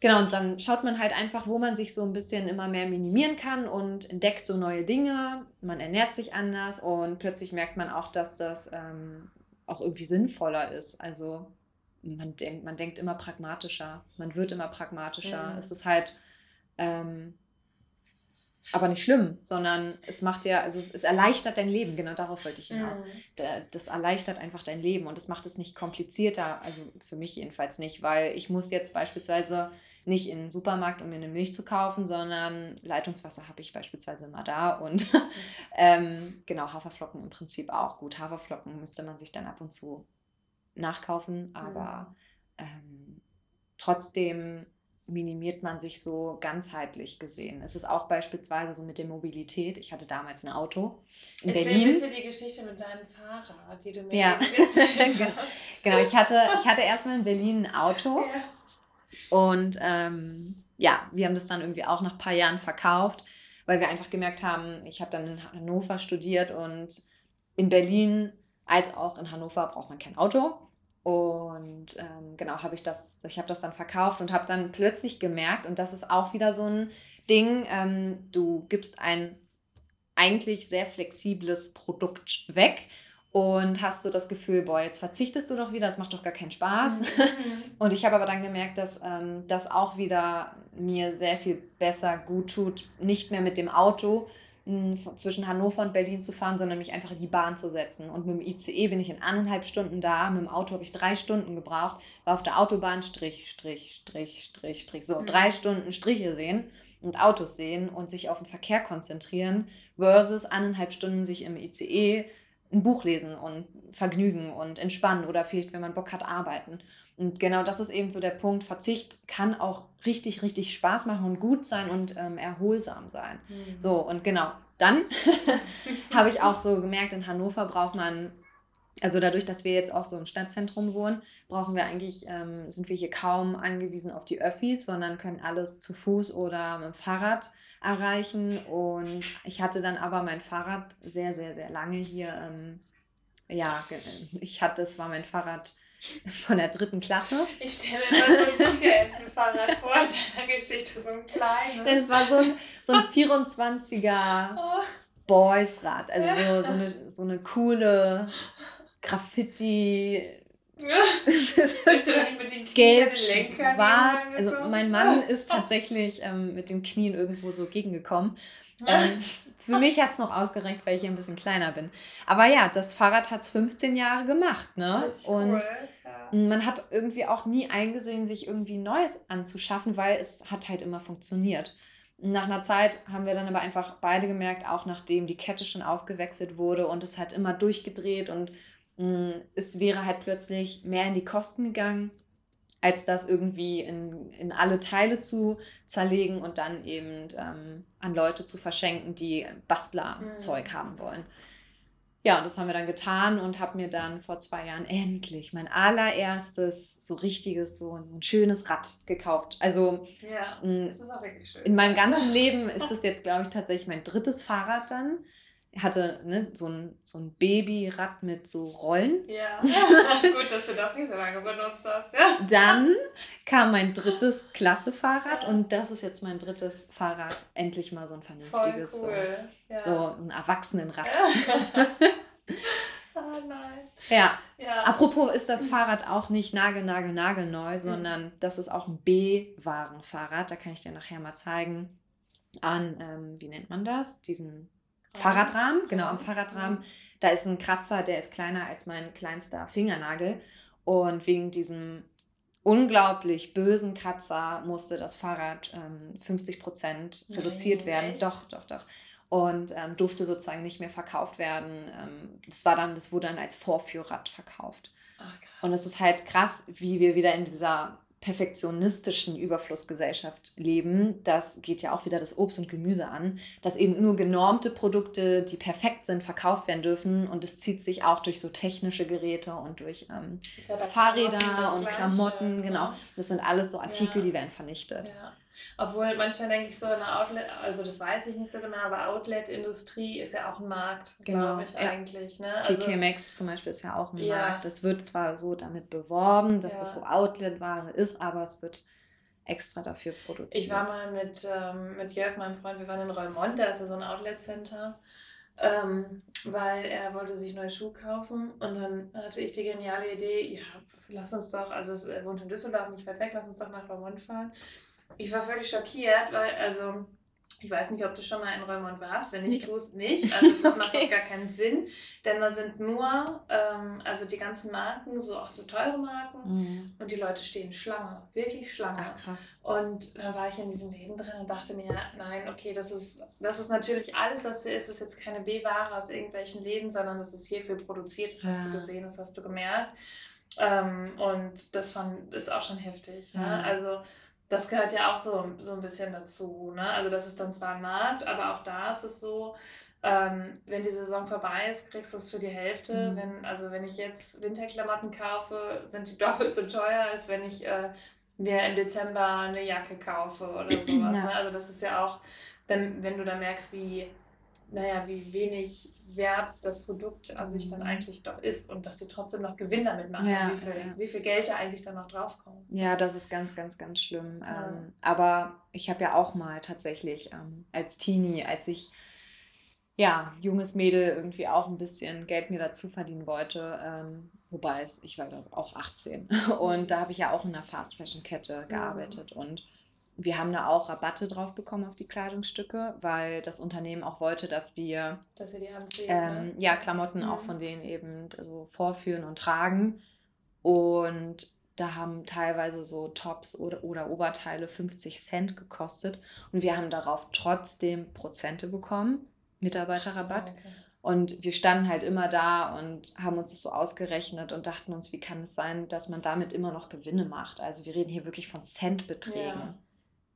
Genau, und dann schaut man halt einfach, wo man sich so ein bisschen immer mehr minimieren kann und entdeckt so neue Dinge. Man ernährt sich anders und plötzlich merkt man auch, dass das ähm, auch irgendwie sinnvoller ist. Also man denkt, man denkt immer pragmatischer, man wird immer pragmatischer. Mhm. Es ist halt ähm, aber nicht schlimm, sondern es macht ja, also es, es, erleichtert dein Leben, genau darauf wollte ich hinaus. Mhm. Das erleichtert einfach dein Leben und es macht es nicht komplizierter, also für mich jedenfalls nicht, weil ich muss jetzt beispielsweise nicht in den Supermarkt, um mir eine Milch zu kaufen, sondern Leitungswasser habe ich beispielsweise immer da und [LAUGHS] ähm, genau, Haferflocken im Prinzip auch. Gut, Haferflocken müsste man sich dann ab und zu nachkaufen, aber mhm. ähm, trotzdem minimiert man sich so ganzheitlich gesehen. Es ist auch beispielsweise so mit der Mobilität. Ich hatte damals ein Auto in Erzähl Berlin. bitte die Geschichte mit deinem Fahrrad, die du mir ja. [LAUGHS] erzählt genau. [LAUGHS] hast. genau, ich hatte, ich hatte erstmal in Berlin ein Auto ja. und ähm, ja, wir haben das dann irgendwie auch nach ein paar Jahren verkauft, weil wir einfach gemerkt haben, ich habe dann in Hannover studiert und in Berlin als auch in Hannover braucht man kein Auto. Und ähm, genau, habe ich das, ich habe das dann verkauft und habe dann plötzlich gemerkt, und das ist auch wieder so ein Ding, ähm, du gibst ein eigentlich sehr flexibles Produkt weg und hast du das Gefühl, boah, jetzt verzichtest du doch wieder, das macht doch gar keinen Spaß. Mhm. [LAUGHS] und ich habe aber dann gemerkt, dass ähm, das auch wieder mir sehr viel besser gut tut, nicht mehr mit dem Auto, zwischen Hannover und Berlin zu fahren, sondern mich einfach in die Bahn zu setzen. Und mit dem ICE bin ich in anderthalb Stunden da, mit dem Auto habe ich drei Stunden gebraucht, war auf der Autobahn Strich, Strich, Strich, Strich, Strich, so mhm. drei Stunden Striche sehen und Autos sehen und sich auf den Verkehr konzentrieren, versus anderthalb Stunden sich im ICE ein Buch lesen und vergnügen und entspannen oder vielleicht, wenn man Bock hat, arbeiten. Und genau das ist eben so der Punkt. Verzicht kann auch richtig, richtig Spaß machen und gut sein und ähm, erholsam sein. Mhm. So, und genau, dann [LAUGHS] habe ich auch so gemerkt, in Hannover braucht man, also dadurch, dass wir jetzt auch so im Stadtzentrum wohnen, brauchen wir eigentlich, ähm, sind wir hier kaum angewiesen auf die Öffis, sondern können alles zu Fuß oder mit dem Fahrrad erreichen. Und ich hatte dann aber mein Fahrrad sehr, sehr, sehr lange hier. Ähm, ja, ich hatte, es war mein Fahrrad von der dritten Klasse. Ich stelle mir immer so ein Tigerentenfahrrad vor in deiner Geschichte, so ein kleines. Das war so ein, so ein 24er Boys-Rad, also so, so, [LAUGHS] eine, so eine coole Graffiti. [LAUGHS] Bist du mit den Knien Gelb, schwarz. Also mein Mann ist tatsächlich ähm, mit den Knien irgendwo so gegengekommen. [LAUGHS] Ähm, für mich hat es noch ausgereicht, weil ich hier ein bisschen kleiner bin. Aber ja, das Fahrrad hat es 15 Jahre gemacht, ne? Und cool. ja. man hat irgendwie auch nie eingesehen, sich irgendwie Neues anzuschaffen, weil es hat halt immer funktioniert. Nach einer Zeit haben wir dann aber einfach beide gemerkt, auch nachdem die Kette schon ausgewechselt wurde und es hat immer durchgedreht und es wäre halt plötzlich mehr in die Kosten gegangen als das irgendwie in, in alle Teile zu zerlegen und dann eben ähm, an Leute zu verschenken, die Bastlerzeug mhm. haben wollen. Ja, und das haben wir dann getan und habe mir dann vor zwei Jahren endlich mein allererstes so richtiges, so, so ein schönes Rad gekauft. Also ja, das ist auch wirklich schön. in meinem ganzen Leben ist es jetzt, glaube ich, tatsächlich mein drittes Fahrrad dann hatte ne, so ein, so ein Babyrad mit so Rollen. Ja, [LAUGHS] gut, dass du das nicht so lange benutzt hast. Ja. Dann kam mein drittes Klassefahrrad ja. und das ist jetzt mein drittes Fahrrad. Endlich mal so ein vernünftiges, Voll cool. so, ja. so ein Erwachsenenrad. Ja. [LAUGHS] oh nein. Ja. ja. Apropos ist das Fahrrad auch nicht nagel, nagel, nagelneu, mhm. sondern das ist auch ein B-Warenfahrrad. Da kann ich dir nachher mal zeigen. An, ähm, wie nennt man das? Diesen Fahrradrahmen, genau, am Fahrradrahmen. Da ist ein Kratzer, der ist kleiner als mein kleinster Fingernagel. Und wegen diesem unglaublich bösen Kratzer musste das Fahrrad ähm, 50 Prozent reduziert Nein, werden. Echt? Doch, doch, doch. Und ähm, durfte sozusagen nicht mehr verkauft werden. Ähm, das war dann, das wurde dann als Vorführrad verkauft. Ach, und es ist halt krass, wie wir wieder in dieser perfektionistischen Überflussgesellschaft leben, das geht ja auch wieder das Obst und Gemüse an, dass eben nur genormte Produkte, die perfekt sind, verkauft werden dürfen und es zieht sich auch durch so technische Geräte und durch ähm, Fahrräder und Klamotten, ne? genau. Das sind alles so Artikel, ja. die werden vernichtet. Ja. Obwohl manchmal denke ich so, eine Outlet, also das weiß ich nicht so genau, aber Outlet-Industrie ist ja auch ein Markt, genau. glaube ich ja. eigentlich. Ne? Also TK Maxx zum Beispiel ist ja auch ein ja. Markt. Das wird zwar so damit beworben, dass ja. das so Outlet-Ware ist, aber es wird extra dafür produziert. Ich war mal mit, ähm, mit Jörg, meinem Freund, wir waren in Reumont, da ist ja so ein Outlet-Center, ähm, weil er wollte sich neue Schuhe kaufen und dann hatte ich die geniale Idee, ja, lass uns doch, also er wohnt in Düsseldorf, nicht weit weg, lass uns doch nach Reumont fahren. Ich war völlig schockiert, weil, also ich weiß nicht, ob du schon mal in Reumont warst. Wenn nicht, tust nicht. [LAUGHS] Also das okay. macht doch gar keinen Sinn. Denn da sind nur, ähm, also die ganzen Marken, so auch so teure Marken. Mhm. Und die Leute stehen Schlange. Wirklich Schlange. Ach, krass. Und da war ich in diesen Läden drin und dachte mir, nein, okay, das ist, das ist natürlich alles, was hier ist, ist jetzt keine B-Ware aus irgendwelchen Läden, sondern das ist hierfür produziert. Das ja. hast du gesehen, das hast du gemerkt. Ähm, und das fand, ist auch schon heftig. Ne? Ja. Also das gehört ja auch so, so ein bisschen dazu. Ne? Also das ist dann zwar ein Markt, aber auch da ist es so, ähm, wenn die Saison vorbei ist, kriegst du es für die Hälfte. Mhm. Wenn, also wenn ich jetzt Winterklamotten kaufe, sind die [LAUGHS] doppelt so teuer, als wenn ich äh, mir im Dezember eine Jacke kaufe oder [CLEARS THROAT] sowas. Ja. Ne? Also das ist ja auch, dann, wenn du da merkst, wie naja, wie wenig wert das Produkt an sich dann mhm. eigentlich doch ist und dass sie trotzdem noch Gewinn damit machen, ja, wie, viel, ja. wie viel Geld da eigentlich dann noch draufkommt. Ja, das ist ganz, ganz, ganz schlimm. Ja. Ähm, aber ich habe ja auch mal tatsächlich ähm, als Teenie, als ich ja, junges Mädel irgendwie auch ein bisschen Geld mir dazu verdienen wollte, ähm, wobei es, ich war auch 18 [LAUGHS] und da habe ich ja auch in einer Fast Fashion Kette gearbeitet und wir haben da auch Rabatte drauf bekommen auf die Kleidungsstücke, weil das Unternehmen auch wollte, dass wir dass ihr die anziehen, ähm, ne? ja, Klamotten mhm. auch von denen eben so vorführen und tragen. Und da haben teilweise so Tops oder, oder Oberteile 50 Cent gekostet. Und wir haben darauf trotzdem Prozente bekommen, Mitarbeiterrabatt. okay. Und wir standen halt immer da und haben uns das so ausgerechnet und dachten uns, wie kann es sein, dass man damit immer noch Gewinne macht? Also wir reden hier wirklich von Centbeträgen. Ja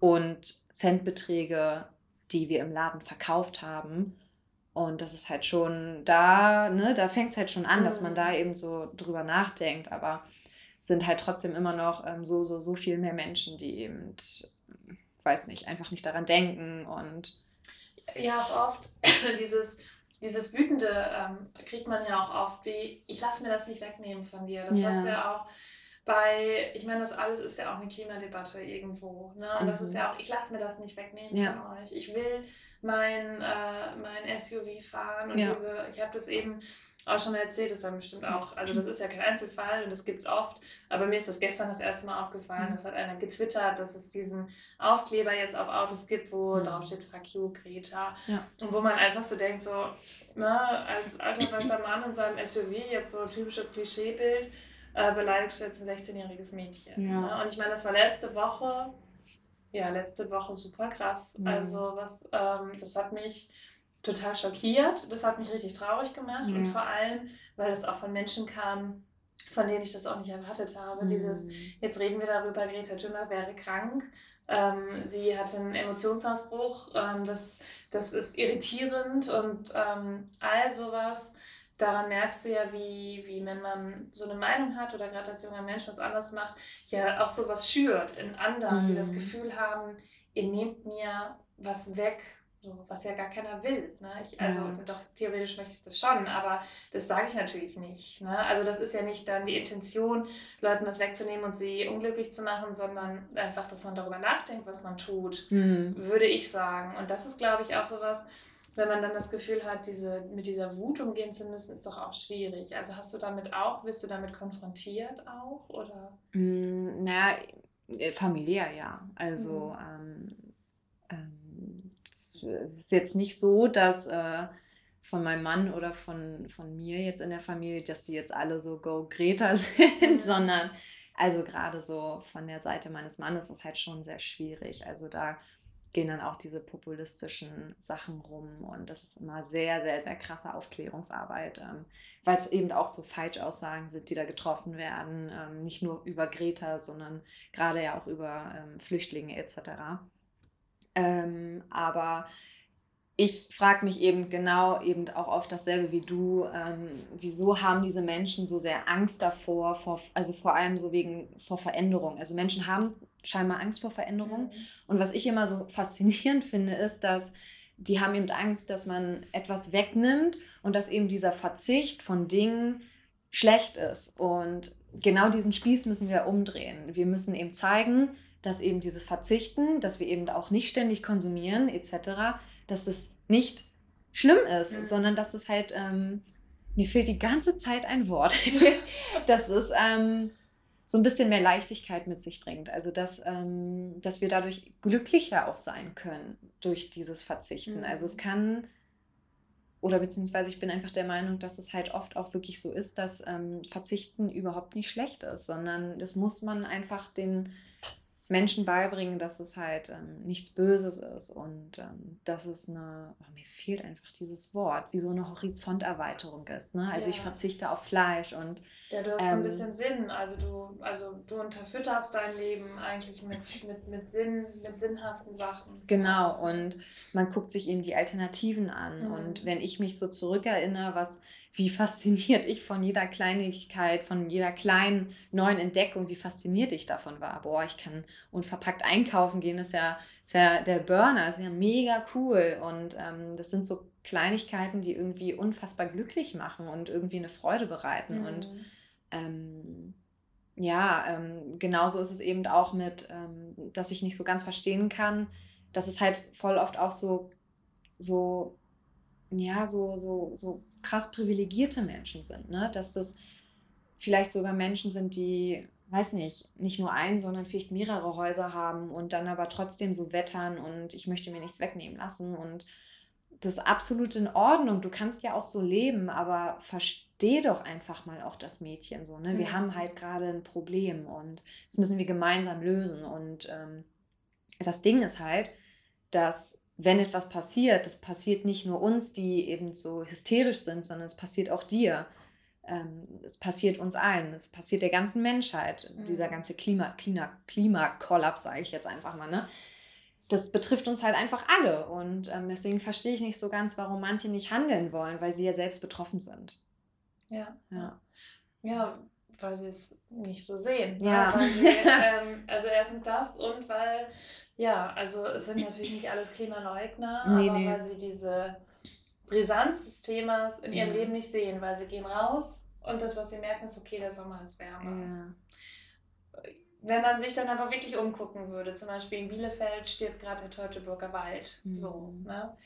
und Centbeträge, die wir im Laden verkauft haben. Und das ist halt schon da, ne, da fängt es halt schon an, mhm. dass man da mhm. eben so drüber nachdenkt. Aber es sind halt trotzdem immer noch ähm, so, so, so viel mehr Menschen, die eben, weiß nicht, einfach nicht daran denken und. Ja, auch oft [LAUGHS] dieses, dieses Wütende ähm, kriegt man ja auch oft wie, ich lasse mir das nicht wegnehmen von dir. Das ja. hast du ja auch weil ich meine, das alles ist ja auch eine Klimadebatte irgendwo. Ne? Und mhm. das ist mhm. ja auch, ich lasse mir das nicht wegnehmen ja. von euch. Ich will mein, äh, mein SUV fahren und ja. diese, ich habe das eben auch schon erzählt, das dann bestimmt auch, also das ist ja kein Einzelfall und das gibt es oft, aber mir ist das gestern das erste Mal aufgefallen, mhm. das hat einer getwittert, dass es diesen Aufkleber jetzt auf Autos gibt, wo mhm. drauf steht Fuck you, Greta. Ja. Und wo man einfach so denkt, so, ne, als alter weißer Mann in seinem SUV, jetzt so typisches Klischeebild, äh, beleidigst du jetzt ein 16-jähriges Mädchen. Ja. Ne? Und ich meine, das war letzte Woche, ja, letzte Woche super krass. Mhm. Also, was, ähm, das hat mich total schockiert. Das hat mich richtig traurig gemacht. Mhm. Und vor allem, weil das auch von Menschen kam, von denen ich das auch nicht erwartet habe. Mhm. Dieses, jetzt reden wir darüber, Greta Thunberg wäre krank. Ähm, sie hatte einen Emotionsausbruch. Ähm, das, das ist irritierend und ähm, all sowas daran merkst du ja, wie, wie wenn man so eine Meinung hat oder gerade als junger Mensch was anders macht, ja auch sowas schürt in anderen, mhm. die das mhm. Gefühl haben, ihr nehmt mir was weg, so, was ja gar keiner will. Ne? Ich, also ja. doch, theoretisch möchte ich das schon, aber das sage ich natürlich nicht. Ne? Also das ist ja nicht dann die Intention, Leuten was wegzunehmen und sie unglücklich zu machen, sondern einfach, dass man darüber nachdenkt, was man tut, mhm. würde ich sagen. Und das ist, glaube ich, auch sowas, wenn man dann das Gefühl hat, diese, mit dieser Wut umgehen zu müssen, ist doch auch schwierig. Also hast du damit auch, wirst du damit konfrontiert auch? Oder? Mm, naja, äh, familiär ja. Also mhm. ähm, ähm, es ist jetzt nicht so, dass äh, von meinem Mann oder von, von mir jetzt in der Familie, dass die jetzt alle so Go Greta [LAUGHS] sind, mhm. sondern also gerade so von der Seite meines Mannes ist es halt schon sehr schwierig. Also da gehen dann auch diese populistischen Sachen rum und das ist immer sehr, sehr, sehr krasse Aufklärungsarbeit, ähm, weil es eben auch so Falschaussagen sind, die da getroffen werden, ähm, nicht nur über Greta, sondern gerade ja auch über ähm, Flüchtlinge etc. Ähm, aber ich frage mich eben genau eben auch oft dasselbe wie du, ähm, wieso haben diese Menschen so sehr Angst davor, vor, also vor allem so wegen vor Veränderung. Also Menschen haben scheinbar Angst vor Veränderung. Und was ich immer so faszinierend finde, ist, dass die haben eben Angst, dass man etwas wegnimmt und dass eben dieser Verzicht von Dingen schlecht ist. Und genau diesen Spieß müssen wir umdrehen. Wir müssen eben zeigen, dass eben dieses Verzichten, dass wir eben auch nicht ständig konsumieren etc., dass es nicht schlimm ist, mhm. sondern dass es halt, ähm, mir fehlt die ganze Zeit ein Wort, [LAUGHS] [LAUGHS] dass es ähm, so ein bisschen mehr Leichtigkeit mit sich bringt. Also dass, ähm, dass wir dadurch glücklicher auch sein können durch dieses Verzichten. Mhm. Also es kann oder beziehungsweise ich bin einfach der Meinung, dass es halt oft auch wirklich so ist, dass ähm, Verzichten überhaupt nicht schlecht ist, sondern das muss man einfach den Menschen beibringen, dass es halt ähm, nichts Böses ist und ähm, dass es eine, oh, mir fehlt einfach dieses Wort, wie so eine Horizonterweiterung ist. Ne? Also ja. ich verzichte auf Fleisch und. Ja, du hast ähm, so ein ähm, bisschen Sinn. Also du, also du unterfütterst dein Leben eigentlich mit, mit, mit Sinn, mit sinnhaften Sachen. Genau, und man guckt sich eben die Alternativen an. Mhm. Und wenn ich mich so zurückerinnere, was wie fasziniert ich von jeder Kleinigkeit, von jeder kleinen neuen Entdeckung, wie fasziniert ich davon war. Boah, ich kann unverpackt einkaufen gehen, ist ja, ist ja der Burner, ist ja mega cool. Und ähm, das sind so Kleinigkeiten, die irgendwie unfassbar glücklich machen und irgendwie eine Freude bereiten. Mhm. Und ähm, ja, ähm, genauso ist es eben auch mit, ähm, dass ich nicht so ganz verstehen kann, dass es halt voll oft auch so, so, ja, so, so, so krass privilegierte Menschen sind, ne? Dass das vielleicht sogar Menschen sind, die, weiß nicht, nicht nur ein, sondern vielleicht mehrere Häuser haben und dann aber trotzdem so wettern und ich möchte mir nichts wegnehmen lassen und das ist absolut in Ordnung. Du kannst ja auch so leben, aber versteh doch einfach mal auch das Mädchen so. Ne? Wir mhm. haben halt gerade ein Problem und das müssen wir gemeinsam lösen. Und ähm, das Ding ist halt, dass wenn etwas passiert, das passiert nicht nur uns, die eben so hysterisch sind, sondern es passiert auch dir. Ähm, es passiert uns allen, es passiert der ganzen Menschheit, mhm. dieser ganze Klima, Klima, Klimakollaps, sage ich jetzt einfach mal. Ne? Das betrifft uns halt einfach alle und ähm, deswegen verstehe ich nicht so ganz, warum manche nicht handeln wollen, weil sie ja selbst betroffen sind. Ja. Ja, ja weil sie es nicht so sehen. Ne? Ja. Sie, [LAUGHS] ähm, also erstens das und weil ja, also es sind natürlich nicht alles Klimaleugner, nee, aber nee. weil sie diese Brisanz des Themas in ihrem ja. Leben nicht sehen, weil sie gehen raus und das, was sie merken, ist, okay, der Sommer ist wärmer. Ja. Wenn man sich dann aber wirklich umgucken würde, zum Beispiel in Bielefeld stirbt gerade der Teutoburger Wald, mhm. so, ne?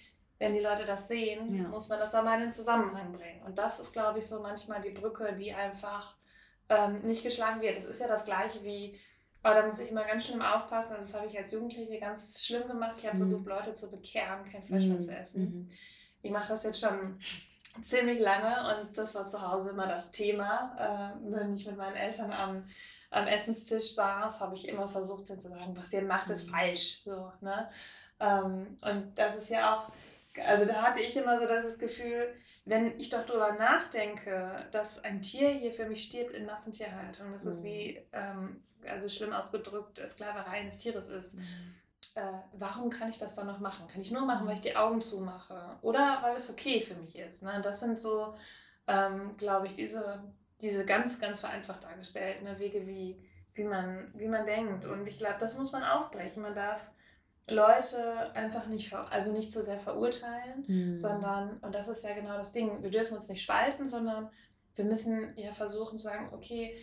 Wenn die Leute das sehen, ja. muss man das aber in den Zusammenhang bringen. Und das ist, glaube ich, so manchmal die Brücke, die einfach ähm, nicht geschlagen wird. Das ist ja das Gleiche wie aber da muss ich immer ganz schlimm aufpassen. Also das habe ich als Jugendliche ganz schlimm gemacht. Ich habe mhm. versucht, Leute zu bekehren, kein Fleisch mehr mhm. zu essen. Mhm. Ich mache das jetzt schon ziemlich lange und das war zu Hause immer das Thema. Äh, wenn ich mit meinen Eltern am, am Essenstisch saß, habe ich immer versucht zu sagen, was ihr macht, ist mhm. falsch. So, ne? Ähm, und das ist ja auch, also da hatte ich immer so das Gefühl, wenn ich doch darüber nachdenke, dass ein Tier hier für mich stirbt in Massentierhaltung, das ist wie ähm, also schlimm ausgedrückt, Sklaverei eines Tieres ist. Mhm. Äh, warum kann ich das dann noch machen? Kann ich nur machen, weil ich die Augen zumache? Oder weil es okay für mich ist? Ne? Das sind so, ähm, glaube ich, diese, diese ganz, ganz vereinfacht dargestellten ne? Wege, wie, wie, man, wie man denkt. Und ich glaube, das muss man aufbrechen. Man darf Leute einfach nicht, also nicht so sehr verurteilen, mhm. sondern, und das ist ja genau das Ding, wir dürfen uns nicht spalten, sondern wir müssen ja versuchen zu sagen, okay,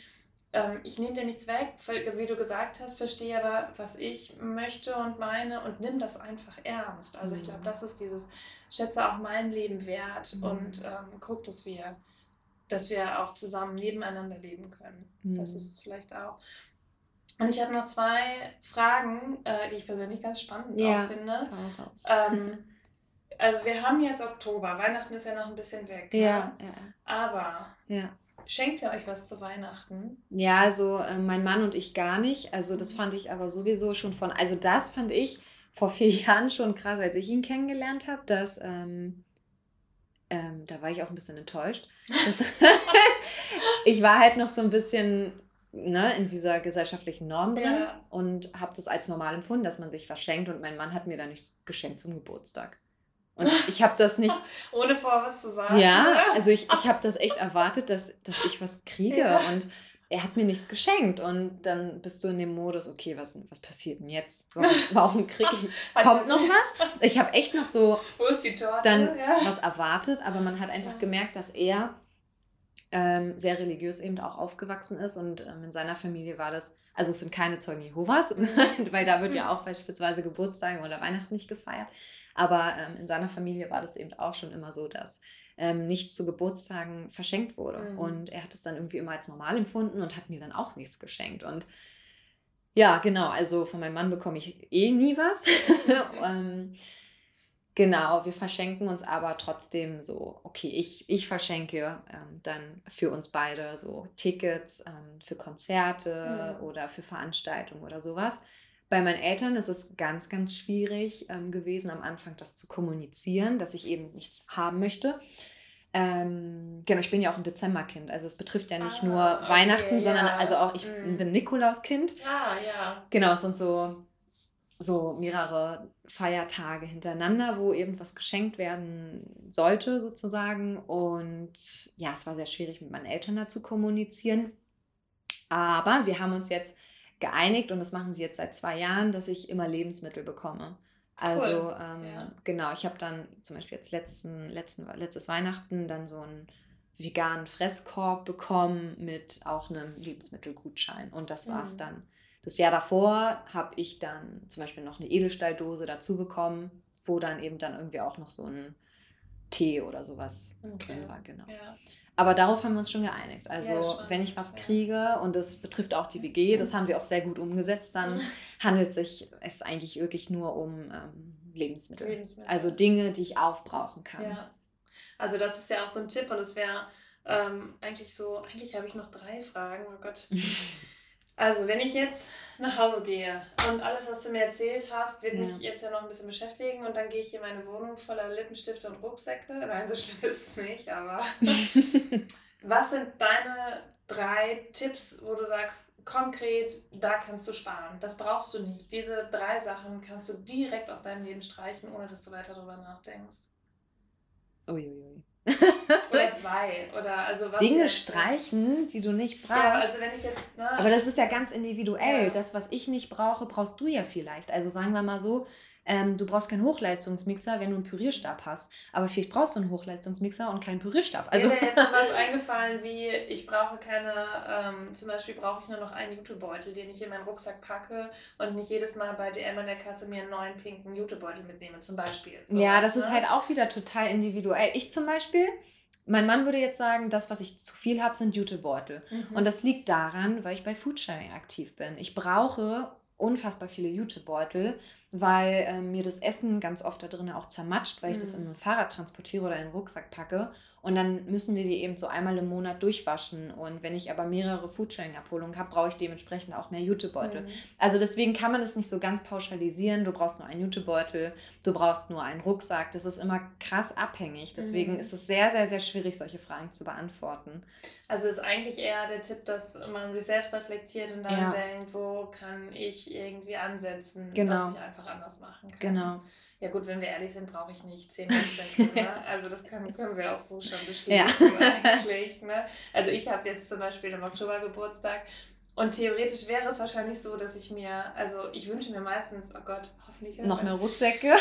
ähm, ich nehme dir nichts weg, wie du gesagt hast, verstehe aber, was ich möchte und meine und nimm das einfach ernst. Also ich glaube, mhm. das ist dieses, schätze auch mein Leben wert mhm. und ähm, guck, dass wir, dass wir auch zusammen nebeneinander leben können. Mhm. Das ist vielleicht auch. Und ich habe noch zwei Fragen, äh, die ich persönlich ganz spannend ja. auch finde. Ähm, also wir haben jetzt Oktober, Weihnachten ist ja noch ein bisschen weg. Ja, ne? ja. Aber ja. Schenkt ihr euch was zu Weihnachten? Ja, also äh, mein Mann und ich gar nicht. Also das mhm. fand ich aber sowieso schon von, also das fand ich vor vier [LAUGHS] Jahren schon krass, als ich ihn kennengelernt habe, dass, ähm, ähm, da war ich auch ein bisschen enttäuscht. [LAUGHS] [LAUGHS] ich war halt noch so ein bisschen ne, in dieser gesellschaftlichen Norm drin ja. und habe das als normal empfunden, dass man sich was schenkt und mein Mann hat mir da nichts geschenkt zum Geburtstag. Und ich habe das nicht. [LAUGHS] Ohne vor was zu sagen. Ja, also ich, ich habe das echt [LAUGHS] erwartet, dass, dass ich was kriege. Ja. Und er hat mir nichts geschenkt. Und dann bist du in dem Modus, okay, was, was passiert denn jetzt? Warum, [LAUGHS] warum kriege ich. Kommt noch was? Ich habe echt noch so. Wo ist die Torte? Dann ja. was erwartet, aber man hat einfach gemerkt, dass er ähm, sehr religiös eben auch aufgewachsen ist und ähm, in seiner Familie war das, also es sind keine Zeugen Jehovas, weil da wird ja auch beispielsweise Geburtstag oder Weihnachten nicht gefeiert, aber ähm, in seiner Familie war das eben auch schon immer so, dass ähm, nichts zu Geburtstagen verschenkt wurde. Mhm. Und er hat es dann irgendwie immer als normal empfunden und hat mir dann auch nichts geschenkt. Und ja, genau, also von meinem Mann bekomme ich eh nie was. [LAUGHS] ähm, genau, wir verschenken uns aber trotzdem so, okay, ich, ich verschenke ähm, dann für uns beide so Tickets ähm, für Konzerte mhm. oder für Veranstaltungen oder sowas. Bei meinen Eltern ist es ganz, ganz schwierig ähm, gewesen, am Anfang das zu kommunizieren, dass ich eben nichts haben möchte. Ähm, genau, ich bin ja auch ein Dezemberkind. Also es betrifft ja nicht ah, nur okay, Weihnachten, sondern also auch ich mm. bin Nikolauskind. Ah, ja. Genau, es sind so, so mehrere Feiertage hintereinander, wo eben was geschenkt werden sollte, sozusagen. Und ja, es war sehr schwierig, mit meinen Eltern da zu kommunizieren. Aber wir haben uns jetzt geeinigt und das machen sie jetzt seit zwei Jahren, dass ich immer Lebensmittel bekomme. Also cool. ähm, ja. genau, ich habe dann zum Beispiel jetzt letzten, letzten, letztes Weihnachten dann so einen veganen Fresskorb bekommen mit auch einem Lebensmittelgutschein. Und das war es mhm. dann. Das Jahr davor habe ich dann zum Beispiel noch eine Edelstahldose dazu bekommen, wo dann eben dann irgendwie auch noch so ein Tee oder sowas okay. drin war, genau. Ja. Aber darauf haben wir uns schon geeinigt. Also ja, wenn ich was kriege, und das betrifft auch die WG, das haben sie auch sehr gut umgesetzt, dann [LAUGHS] handelt sich es eigentlich wirklich nur um ähm, Lebensmittel. Lebensmittel. Also Dinge, die ich aufbrauchen kann. Ja. Also das ist ja auch so ein Tipp und es wäre ähm, eigentlich so, eigentlich habe ich noch drei Fragen, oh Gott. [LAUGHS] Also, wenn ich jetzt nach Hause gehe und alles, was du mir erzählt hast, wird ja. mich jetzt ja noch ein bisschen beschäftigen und dann gehe ich in meine Wohnung voller Lippenstifte und Rucksäcke. Nein, so schlimm [LAUGHS] ist es nicht, aber [LAUGHS] was sind deine drei Tipps, wo du sagst, konkret, da kannst du sparen. Das brauchst du nicht. Diese drei Sachen kannst du direkt aus deinem Leben streichen, ohne dass du weiter darüber nachdenkst. Uiuiui. [LAUGHS] oder zwei. Oder also was Dinge streichen, die du nicht brauchst. Ja, also wenn ich jetzt. Ne, aber das ist ja ganz individuell. Ja. Das, was ich nicht brauche, brauchst du ja vielleicht. Also sagen wir mal so, ähm, du brauchst keinen Hochleistungsmixer, wenn du einen Pürierstab hast. Aber vielleicht brauchst du einen Hochleistungsmixer und keinen Pürierstab. Also Mir ist jetzt sowas [LAUGHS] eingefallen wie, ich brauche keine, ähm, zum Beispiel brauche ich nur noch einen Jutebeutel, den ich in meinen Rucksack packe und nicht jedes Mal bei DM in der Kasse mir einen neuen pinken Jutebeutel mitnehme, zum Beispiel. So ja, das ne? ist halt auch wieder total individuell. Ich zum Beispiel, mein Mann würde jetzt sagen, das, was ich zu viel habe, sind Jutebeutel. Mhm. Und das liegt daran, weil ich bei Foodsharing aktiv bin. Ich brauche unfassbar viele Jutebeutel, weil äh, mir das Essen ganz oft da drin auch zermatscht, weil ich das mhm. in ein Fahrrad transportiere oder in den Rucksack packe. Und dann müssen wir die eben so einmal im Monat durchwaschen. Und wenn ich aber mehrere Foodsharing-Abholungen habe, brauche ich dementsprechend auch mehr Jutebeutel. Mhm. Also deswegen kann man es nicht so ganz pauschalisieren. Du brauchst nur einen Jutebeutel, du brauchst nur einen Rucksack. Das ist immer krass abhängig. Deswegen mhm. ist es sehr, sehr, sehr schwierig, solche Fragen zu beantworten. Also ist eigentlich eher der Tipp, dass man sich selbst reflektiert und dann ja. denkt, wo kann ich irgendwie ansetzen, genau. was ich einfach anders machen kann. Genau. Ja gut, wenn wir ehrlich sind, brauche ich nicht 10 Prozent. Ne? [LAUGHS] Also das kann, können wir auch so schon beschließen ja. [LAUGHS] eigentlich. [LAUGHS] Ne? Also ich habe jetzt zum Beispiel im Oktober Geburtstag und theoretisch wäre es wahrscheinlich so, dass ich mir, also ich wünsche mir meistens, oh Gott, hoffentlich. Noch mehr Rucksäcke.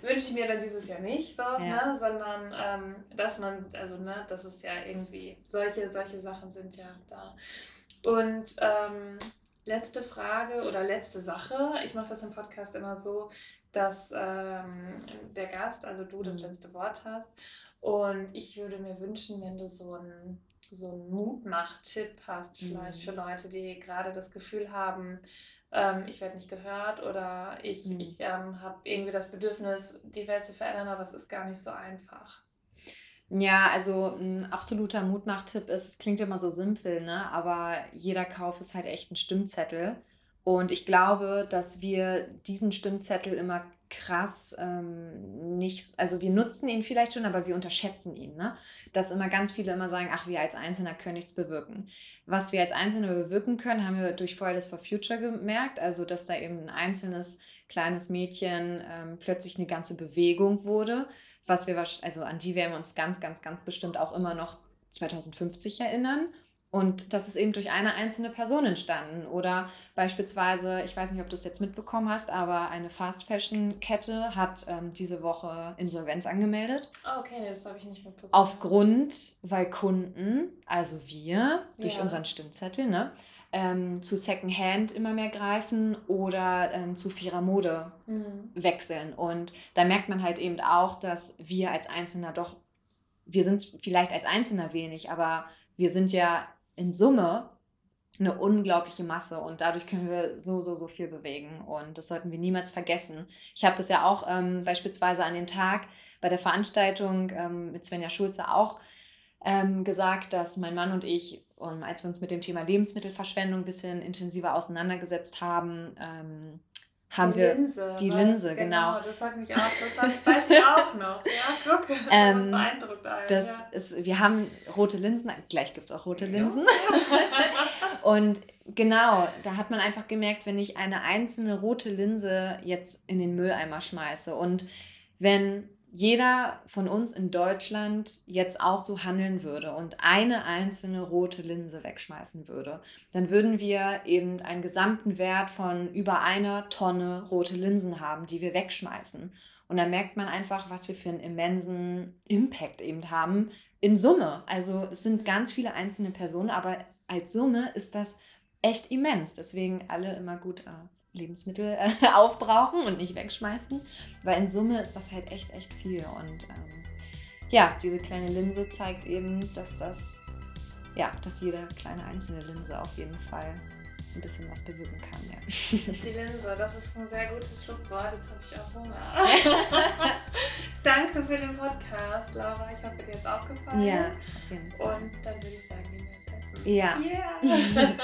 wünsche ich mir dann dieses Jahr nicht so, ja. ne? sondern ähm, dass man, also ne, das ist ja irgendwie, solche, solche Sachen sind ja da. Und ähm, letzte Frage oder letzte Sache, ich mache das im Podcast immer so, dass ähm, der Gast, also du, das mhm. letzte Wort hast. Und ich würde mir wünschen, wenn du so einen so einen Mutmach-Tipp hast, vielleicht mhm. für Leute, die gerade das Gefühl haben, ähm, ich werde nicht gehört oder ich, mhm. ich ähm, habe irgendwie das Bedürfnis, die Welt zu verändern, aber es ist gar nicht so einfach. Ja, also ein absoluter Mutmach-Tipp ist, es klingt immer so simpel, ne? aber jeder Kauf ist halt echt ein Stimmzettel. Und ich glaube, dass wir diesen Stimmzettel immer krass ähm, nicht, also wir nutzen ihn vielleicht schon, aber wir unterschätzen ihn. Ne? Dass immer ganz viele immer sagen, ach, wir als Einzelner können nichts bewirken. Was wir als Einzelne bewirken können, haben wir durch Fridays for Future gemerkt. Also, dass da eben ein einzelnes kleines Mädchen ähm, plötzlich eine ganze Bewegung wurde, was wir, also an die werden wir uns ganz, ganz, ganz bestimmt auch immer noch 2050 erinnern. Und das ist eben durch eine einzelne Person entstanden. Oder beispielsweise, ich weiß nicht, ob du es jetzt mitbekommen hast, aber eine Fast-Fashion-Kette hat ähm, diese Woche Insolvenz angemeldet. Oh, okay, nee, das habe ich nicht mitbekommen. Aufgrund, weil Kunden, also wir, durch Ja. unseren Stimmzettel, ne, ähm, zu Secondhand immer mehr greifen oder ähm, zu fairer Mode Mhm. wechseln. Und da merkt man halt eben auch, dass wir als Einzelner doch, wir sind vielleicht als Einzelner wenig, aber wir sind ja in Summe eine unglaubliche Masse und dadurch können wir so, so, so viel bewegen und das sollten wir niemals vergessen. Ich habe das ja auch ähm, beispielsweise an dem Tag bei der Veranstaltung ähm, mit Svenja Schulze auch ähm, gesagt, dass mein Mann und ich, um, als wir uns mit dem Thema Lebensmittelverschwendung ein bisschen intensiver auseinandergesetzt haben, ähm, haben die wir Linse. die was? Linse, genau. Das sagt mich auch, das hab, weiß ich auch noch. Ja, guck, das Ähm, beeindruckt einen. Das ja. ist, wir haben rote Linsen, gleich gibt es auch rote Ja. Linsen. [LAUGHS] Und genau, da hat man einfach gemerkt, wenn ich eine einzelne rote Linse jetzt in den Mülleimer schmeiße und wenn jeder von uns in Deutschland jetzt auch so handeln würde und eine einzelne rote Linse wegschmeißen würde, dann würden wir eben einen gesamten Wert von über einer Tonne rote Linsen haben, die wir wegschmeißen. Und da merkt man einfach, was wir für einen immensen Impact eben haben in Summe. Also es sind ganz viele einzelne Personen, aber als Summe ist das echt immens. Deswegen alle immer gut äh, Lebensmittel äh, [LAUGHS] aufbrauchen und nicht wegschmeißen, weil in Summe ist das halt echt, echt viel. Und ähm, ja, diese kleine Linse zeigt eben, dass das, ja, dass jede kleine einzelne Linse auf jeden Fall ein bisschen was bewirken kann. Ja. [LAUGHS] [LAUGHS] Die Linse, das ist ein sehr gutes Schlusswort. Jetzt habe ich auch Hunger. Danke für den Podcast, Laura. Ich hoffe, dir hat es auch gefallen. ja, auf jeden Fall. Und dann würde ich sagen, gehen wir jetzt essen. Ja. Yeah.